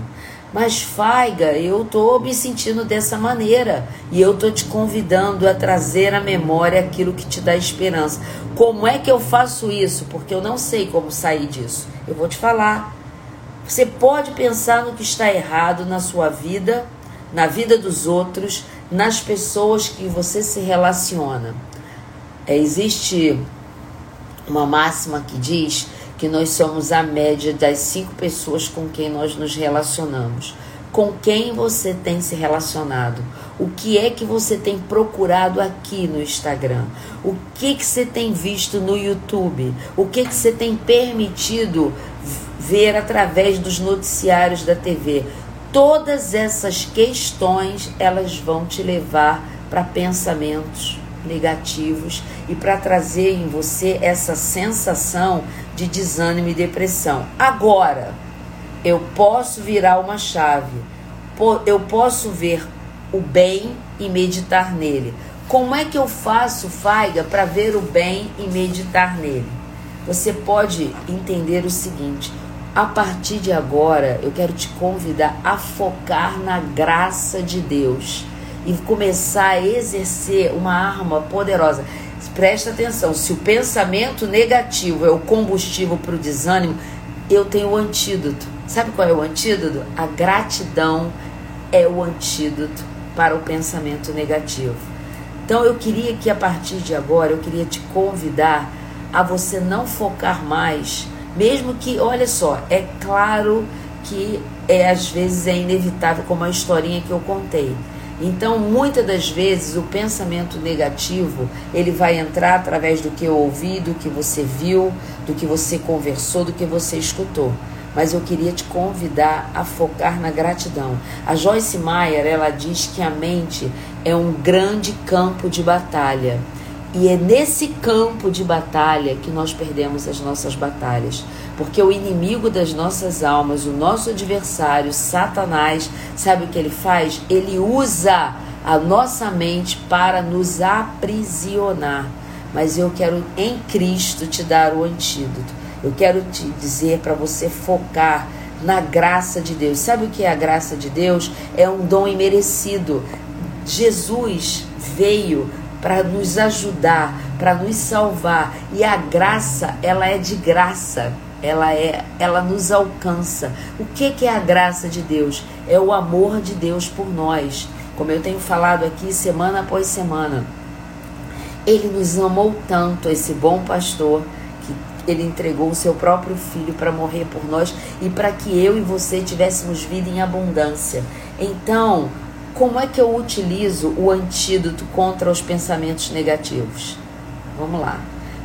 Mas Faiga, eu tô me sentindo dessa maneira e eu tô te convidando a trazer à memória aquilo que te dá esperança. Como é que eu faço isso? Porque eu não sei como sair disso. Eu vou te falar. Você pode pensar no que está errado na sua vida, na vida dos outros, nas pessoas que você se relaciona. É, existe uma máxima que diz que nós somos a média das cinco pessoas com quem nós nos relacionamos. Com quem você tem se relacionado? O que é que você tem procurado aqui no Instagram? O que que você tem visto no YouTube? O que que você tem permitido ver através dos noticiários da TV? Todas essas questões, elas vão te levar para pensamentos negativos e para trazer em você essa sensação de desânimo e depressão. Agora, eu posso virar uma chave, eu posso ver o bem e meditar nele. Como é que eu faço, Faiga, para ver o bem e meditar nele? Você pode entender o seguinte: a partir de agora, eu quero te convidar a focar na graça de Deus e começar a exercer uma arma poderosa. Presta atenção, se o pensamento negativo é o combustível para o desânimo, eu tenho o antídoto. Sabe qual é o antídoto? A gratidão é o antídoto para o pensamento negativo. Então eu queria que a partir de agora eu queria te convidar a você não focar mais, mesmo que, olha só, é claro que é às vezes é inevitável como a historinha que eu contei. Então, muitas das vezes o pensamento negativo, ele vai entrar através do que eu ouvi, do que você viu, do que você conversou, do que você escutou. Mas eu queria te convidar a focar na gratidão. A Joyce Meyer, ela diz que a mente é um grande campo de batalha. E é nesse campo de batalha que nós perdemos as nossas batalhas. Porque o inimigo das nossas almas, o nosso adversário, Satanás, sabe o que ele faz? Ele usa a nossa mente para nos aprisionar. Mas eu quero em Cristo te dar o antídoto. Eu quero te dizer para você focar na graça de Deus. Sabe o que é a graça de Deus? É um dom imerecido. Jesus veio para nos ajudar, para nos salvar. E a graça, ela é de graça. Ela é, ela nos alcança. O que que é a graça de Deus? É o amor de Deus por nós. Como eu tenho falado aqui semana após semana. Ele nos amou tanto, esse bom pastor, que ele entregou o seu próprio filho para morrer por nós e para que eu e você tivéssemos vida em abundância. Então, como é que eu utilizo o antídoto contra os pensamentos negativos? Vamos lá.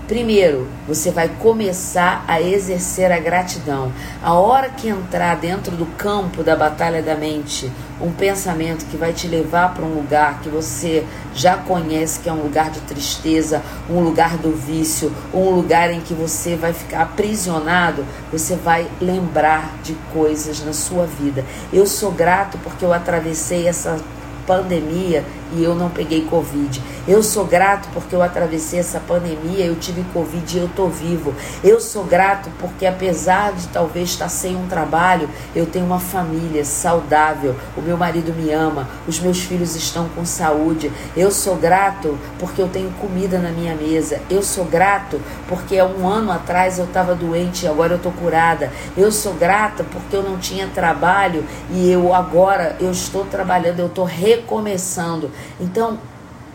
Primeiro, você vai começar a exercer a gratidão. A hora que entrar dentro do campo da batalha da mente um pensamento que vai te levar para um lugar que você já conhece, que é um lugar de tristeza, um lugar do vício, um lugar em que você vai ficar aprisionado, você vai lembrar de coisas na sua vida. Eu sou grato porque eu atravessei essa pandemia e eu não peguei Covid. Eu sou grato porque eu atravessei essa pandemia, eu tive Covid e eu tô vivo. Eu sou grato porque apesar de talvez estar sem um trabalho, eu tenho uma família saudável. O meu marido me ama, os meus filhos estão com saúde. Eu sou grato porque eu tenho comida na minha mesa. Eu sou grato porque há um ano atrás eu estava doente e agora eu tô curada. Eu sou grata porque eu não tinha trabalho e eu agora eu estou trabalhando, eu estou recomeçando. Então,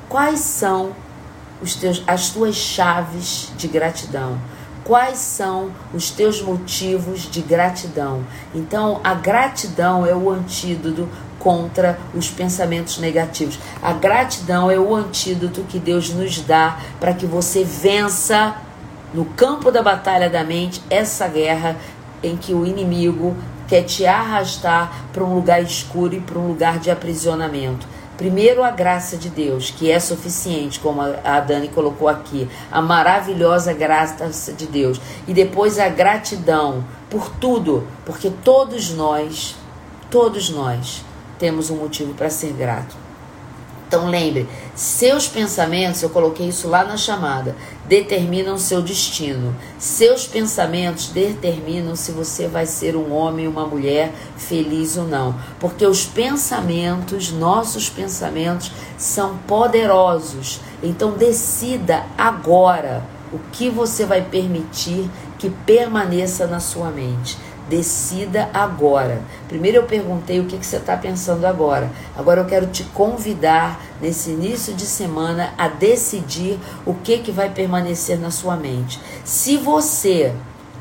quais são teus, as tuas chaves de gratidão? Quais são os teus motivos de gratidão? Então, a gratidão é o antídoto contra os pensamentos negativos. A gratidão é o antídoto que Deus nos dá para que você vença no campo da batalha da mente essa guerra em que o inimigo quer te arrastar para um lugar escuro e para um lugar de aprisionamento. Primeiro, a graça de Deus, que é suficiente, como a Dani colocou aqui, a maravilhosa graça de Deus. E depois a gratidão por tudo, porque todos nós, todos nós, temos um motivo para ser grato. Então lembre, seus pensamentos, eu coloquei isso lá na chamada, determinam seu destino. Seus pensamentos determinam se você vai ser um homem ou uma mulher feliz ou não. Porque os pensamentos, nossos pensamentos, são poderosos. Então decida agora o que você vai permitir que permaneça na sua mente. Decida agora. Primeiro eu perguntei o que, que você está pensando agora. Agora eu quero te convidar nesse início de semana a decidir o que, que vai permanecer na sua mente. Se você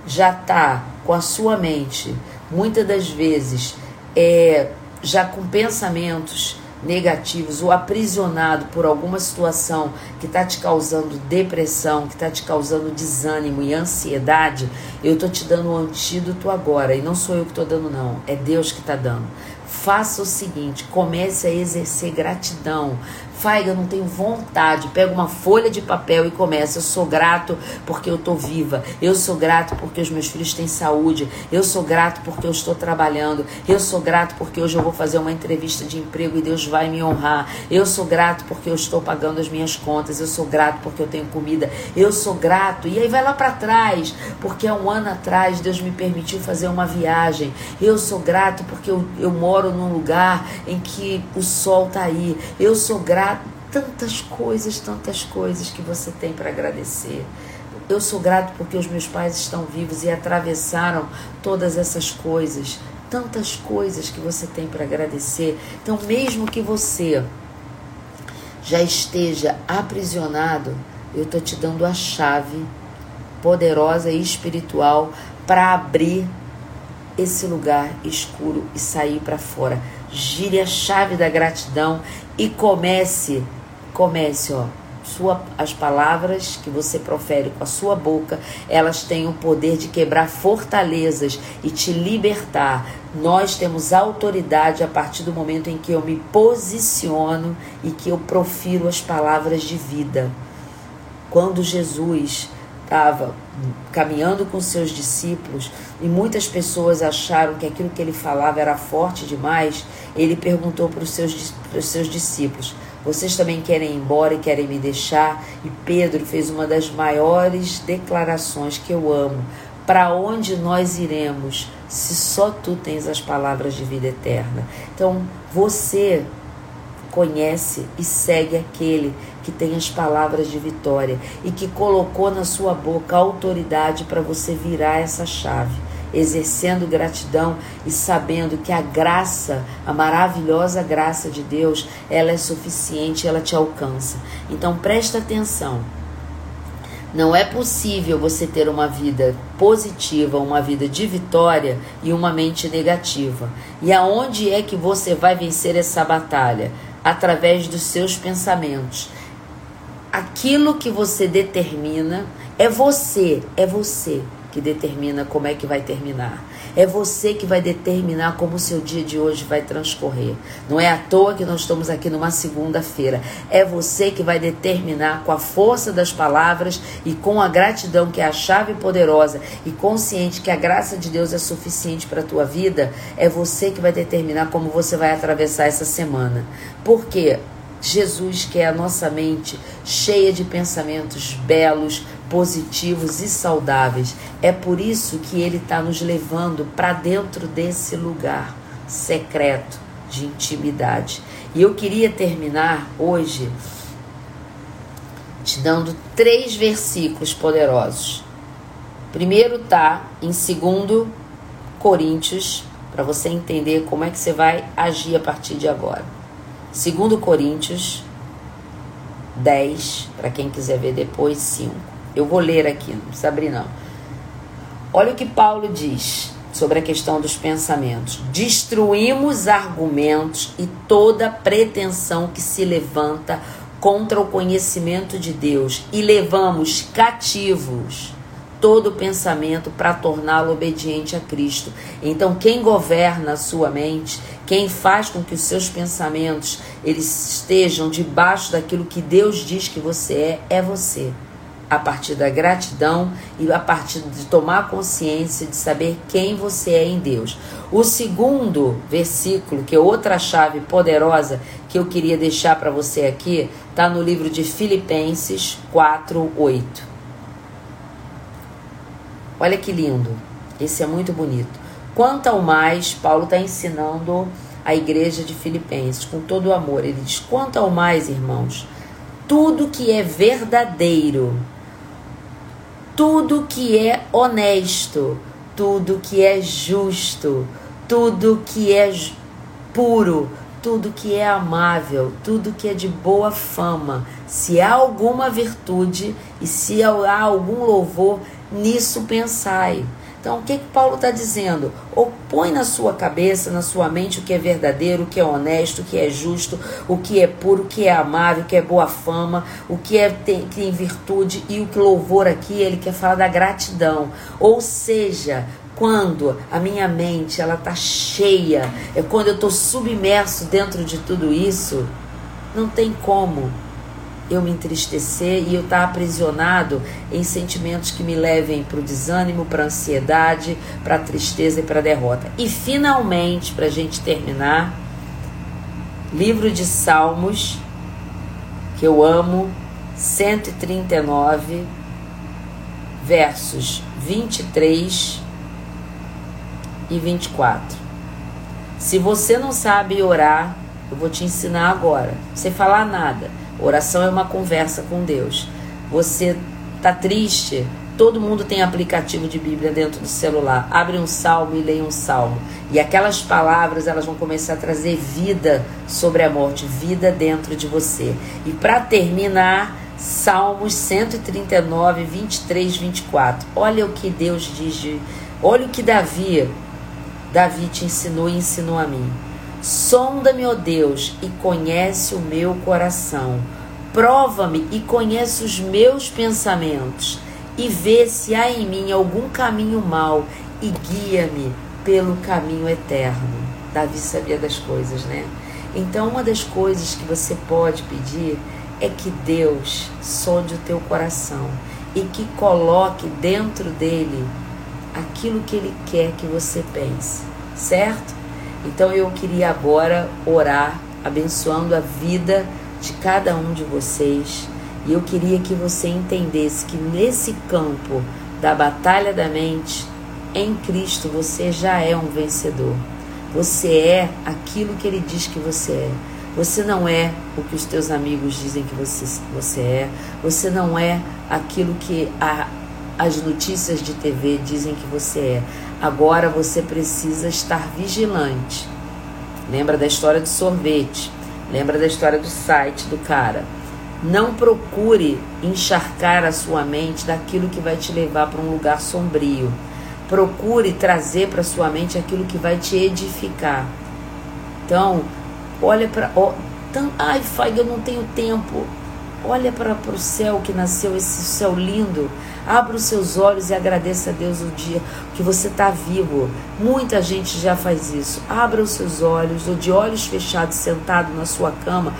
já está com a sua mente, muitas das vezes, é, já com pensamentos negativos ou aprisionado por alguma situação que está te causando depressão, que está te causando desânimo e ansiedade, eu estou te dando um antídoto agora. E não sou eu que estou dando, não. É Deus que está dando. Faça o seguinte: comece a exercer gratidão. Faiga, eu não tenho vontade. Pega uma folha de papel e começa. Eu sou grato porque eu estou viva. Eu sou grato porque os meus filhos têm saúde. Eu sou grato porque eu estou trabalhando. Eu sou grato porque hoje eu vou fazer uma entrevista de emprego e Deus vai me honrar. Eu sou grato porque eu estou pagando as minhas contas. Eu sou grato porque eu tenho comida. Eu sou grato. E aí vai lá para trás, porque há um ano atrás Deus me permitiu fazer uma viagem. Eu sou grato porque eu, eu moro num lugar em que o sol está aí. Eu sou grato tantas coisas, tantas coisas que você tem para agradecer. Eu sou grato porque os meus pais estão vivos e atravessaram todas essas coisas, tantas coisas que você tem para agradecer. Então, mesmo que você já esteja aprisionado, eu estou te dando a chave poderosa e espiritual para abrir esse lugar escuro e sair para fora. Gire a chave da gratidão e comece comece, ó. Sua, as palavras que você profere com a sua boca, elas têm o poder de quebrar fortalezas e te libertar. Nós temos autoridade a partir do momento em que eu me posiciono e que eu profiro as palavras de vida. Quando Jesus estava caminhando com seus discípulos e muitas pessoas acharam que aquilo que ele falava era forte demais, ele perguntou para os seus, seus discípulos: vocês também querem ir embora e querem me deixar? E Pedro fez uma das maiores declarações que eu amo. Para onde nós iremos se só tu tens as palavras de vida eterna? Então, você conhece e segue aquele que tem as palavras de vitória e que colocou na sua boca a autoridade para você virar essa chave exercendo gratidão e sabendo que a graça, a maravilhosa graça de Deus, ela é suficiente, ela te alcança. Então presta atenção. Não é possível você ter uma vida positiva, uma vida de vitória e uma mente negativa. E aonde é que você vai vencer essa batalha? Através dos seus pensamentos. Aquilo que você determina é você, é você que determina como é que vai terminar. É você que vai determinar como o seu dia de hoje vai transcorrer. Não é à toa que nós estamos aqui numa segunda-feira. É você que vai determinar com a força das palavras e com a gratidão que é a chave poderosa e consciente que a graça de Deus é suficiente para a tua vida, é você que vai determinar como você vai atravessar essa semana. Por quê? Jesus quer a nossa mente cheia de pensamentos belos, positivos e saudáveis. É por isso que ele está nos levando para dentro desse lugar secreto de intimidade. E eu queria terminar hoje te dando três versículos poderosos. Primeiro tá em 2 Coríntios, para você entender como é que você vai agir a partir de agora. 2 Coríntios 10, para quem quiser ver depois, 5. Eu vou ler aqui, não precisa abrir não. Olha o que Paulo diz sobre a questão dos pensamentos. Destruímos argumentos e toda pretensão que se levanta contra o conhecimento de Deus e levamos cativos todo pensamento para torná-lo obediente a Cristo. Então, quem governa a sua mente, quem faz com que os seus pensamentos eles estejam debaixo daquilo que Deus diz que você é, é você a partir da gratidão e a partir de tomar consciência de saber quem você é em Deus. O segundo versículo, que é outra chave poderosa que eu queria deixar para você aqui, está no livro de Filipenses 4, 8. Olha que lindo, esse é muito bonito. Quanto ao mais, Paulo está ensinando a igreja de Filipenses com todo o amor. Ele diz: quanto ao mais, irmãos, tudo que é verdadeiro, tudo que é honesto, tudo que é justo, tudo que é puro, tudo que é amável, tudo que é de boa fama, se há alguma virtude e se há algum louvor, nisso pensai. Então, o que, que Paulo está dizendo? Ou põe na sua cabeça, na sua mente, o que é verdadeiro, o que é honesto, o que é justo, o que é puro, o que é amável, o que é boa fama, o que é tem, tem virtude e o que louvor aqui, ele quer falar da gratidão. Ou seja, quando a minha mente ela tá cheia, é quando eu estou submerso dentro de tudo isso, não tem como eu me entristecer e eu estar tá aprisionado em sentimentos que me levem para o desânimo, para a ansiedade, para a tristeza e para a derrota. E finalmente, para a gente terminar, livro de Salmos, que eu amo, 139, versos 23 e 24. Se você não sabe orar, eu vou te ensinar agora, sem falar nada Oração é uma conversa com Deus. Você tá triste? Todo mundo tem aplicativo de Bíblia dentro do celular. Abre um salmo e leia um salmo. E aquelas palavras elas vão começar a trazer vida sobre a morte, vida dentro de você. E para terminar, Salmos 139, 23, 24. Olha o que Deus diz de. Olha o que Davi, Davi te ensinou e ensinou a mim. Sonda-me, ó Deus, e conhece o meu coração. Prova-me e conhece os meus pensamentos, e vê se há em mim algum caminho mau, e guia-me pelo caminho eterno. Davi sabia das coisas, né? Então, uma das coisas que você pode pedir é que Deus sonde o teu coração e que coloque dentro dele aquilo que ele quer que você pense, certo? Então eu queria agora orar, abençoando a vida de cada um de vocês. E eu queria que você entendesse que nesse campo da batalha da mente, em Cristo você já é um vencedor. Você é aquilo que Ele diz que você é. Você não é o que os teus amigos dizem que você, você é. Você não é aquilo que a, as notícias de TV dizem que você é. Agora você precisa estar vigilante. Lembra da história do sorvete? Lembra da história do site do cara? Não procure encharcar a sua mente daquilo que vai te levar para um lugar sombrio. Procure trazer para sua mente aquilo que vai te edificar. Então, olha para. Ai, Faiga, eu não tenho tempo. Olha para o céu que nasceu, esse céu lindo. Abra os seus olhos e agradeça a Deus o dia que você está vivo. Muita gente já faz isso. Abra os seus olhos, ou de olhos fechados, sentado na sua cama.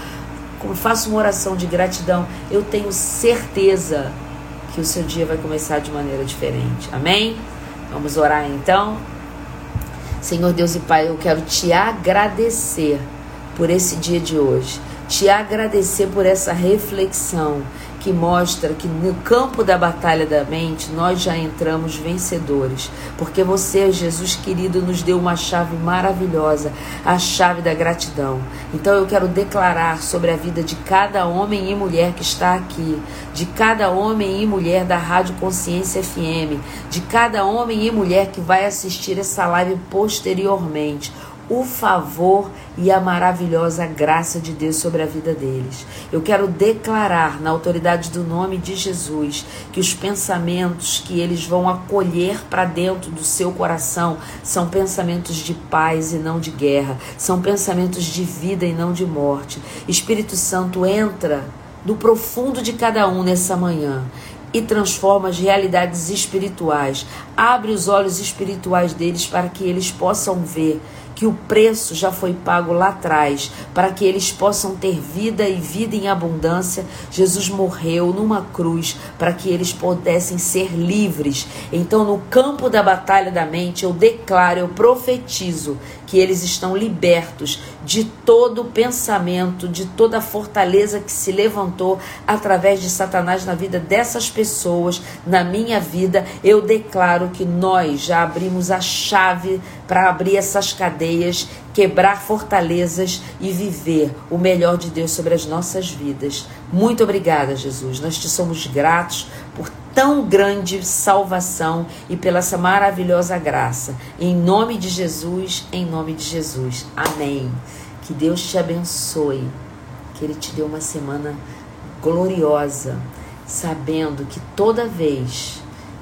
Faça uma oração de gratidão. Eu tenho certeza que o seu dia vai começar de maneira diferente. Amém? Vamos orar então. Senhor Deus e Pai, eu quero te agradecer por esse dia de hoje, te agradecer por essa reflexão que mostra que no campo da batalha da mente nós já entramos vencedores, porque você, Jesus querido, nos deu uma chave maravilhosa, a chave da gratidão. Então eu quero declarar sobre a vida de cada homem e mulher que está aqui, de cada homem e mulher da Rádio Consciência FM, de cada homem e mulher que vai assistir essa live posteriormente o favor e a maravilhosa graça de Deus sobre a vida deles. Eu quero declarar, na autoridade do nome de Jesus, que os pensamentos que eles vão acolher para dentro do seu coração são pensamentos de paz e não de guerra, são pensamentos de vida e não de morte. Espírito Santo entra no profundo de cada um nessa manhã e transforma as realidades espirituais. Abre os olhos espirituais deles para que eles possam ver que o preço já foi pago lá atrás, para que eles possam ter vida e vida em abundância. Jesus morreu numa cruz para que eles pudessem ser livres. Então, no campo da batalha da mente, eu declaro, eu profetizo que eles estão libertos de todo pensamento, de toda fortaleza que se levantou através de Satanás na vida dessas pessoas, na minha vida. Eu declaro que nós já abrimos a chave para abrir essas cadeias, quebrar fortalezas e viver o melhor de Deus sobre as nossas vidas. Muito obrigada, Jesus. Nós te somos gratos por tão grande salvação e pela essa maravilhosa graça. Em nome de Jesus, em nome de Jesus. Amém. Que Deus te abençoe. Que Ele te dê uma semana gloriosa, sabendo que toda vez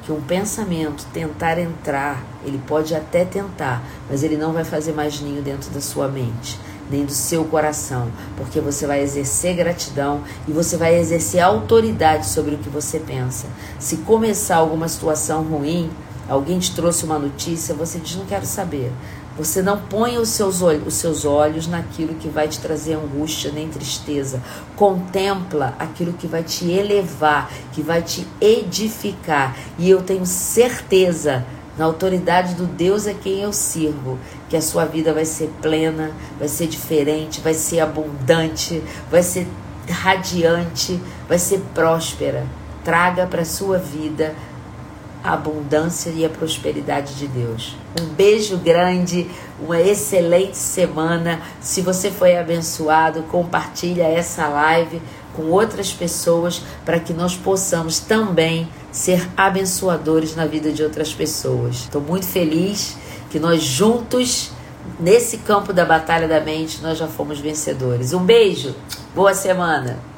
que um pensamento tentar entrar, ele pode até tentar, mas ele não vai fazer mais ninho dentro da sua mente nem do seu coração, porque você vai exercer gratidão e você vai exercer autoridade sobre o que você pensa. Se começar alguma situação ruim, alguém te trouxe uma notícia, você diz: Não quero saber. Você não põe os seus, olhos, os seus olhos naquilo que vai te trazer angústia nem tristeza. Contempla aquilo que vai te elevar, que vai te edificar. E eu tenho certeza na autoridade do Deus a quem eu sirvo, que a sua vida vai ser plena, vai ser diferente, vai ser abundante, vai ser radiante, vai ser próspera. Traga para a sua vida a abundância e a prosperidade de Deus. Um beijo grande, uma excelente semana. Se você foi abençoado, compartilha essa live com outras pessoas para que nós possamos também ser abençoadores na vida de outras pessoas. Estou muito feliz que nós juntos, nesse campo da batalha da mente, nós já fomos vencedores. Um beijo, boa semana!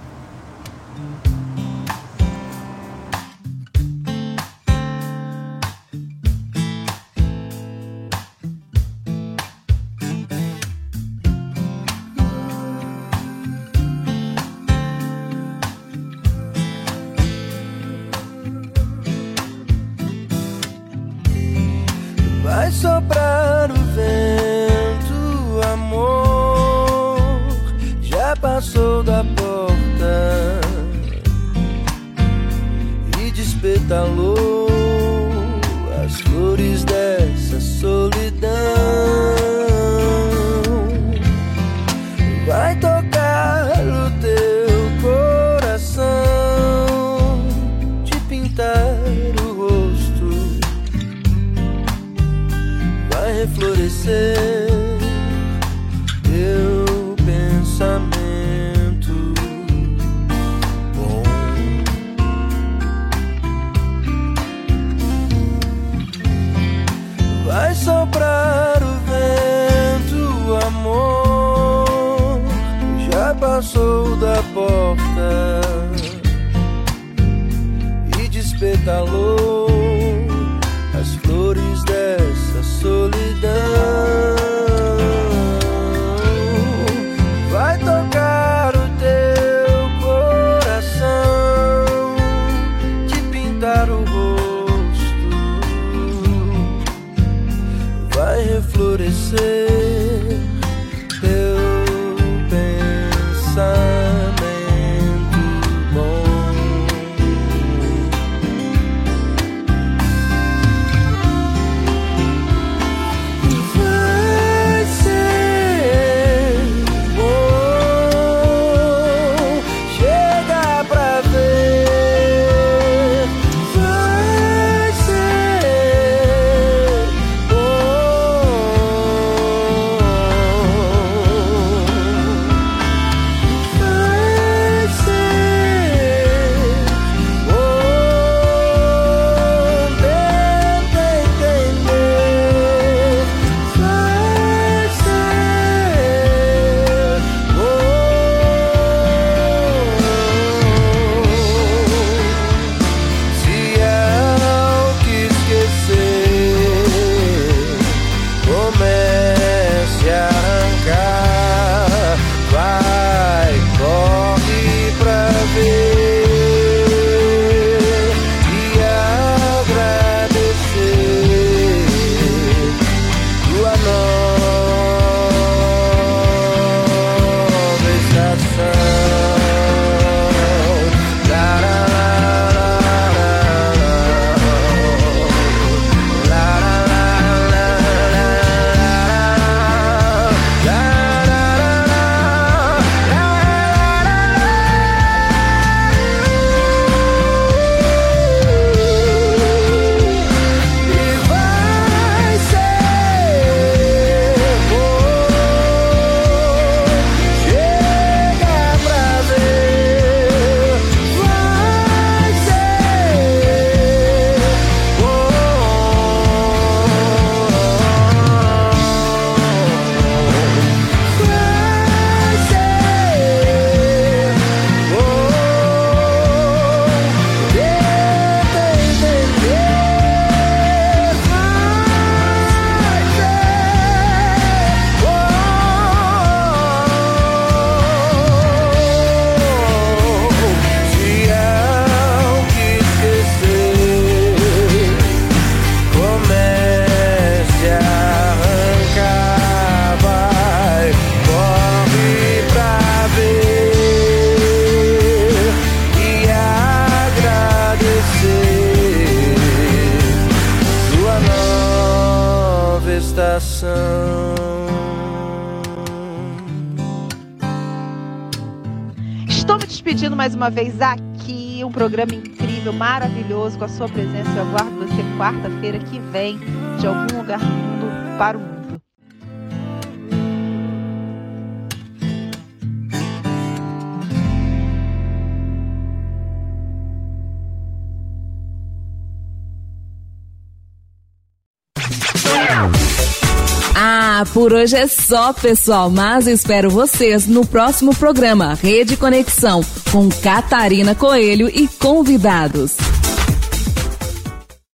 Uma vez aqui. Um programa incrível, maravilhoso, com a sua presença. Eu aguardo você quarta-feira que vem, de algum lugar do mundo para o mundo. Ah, por hoje é só, pessoal, mas espero vocês no próximo programa Rede Conexão com Catarina Coelho e convidados.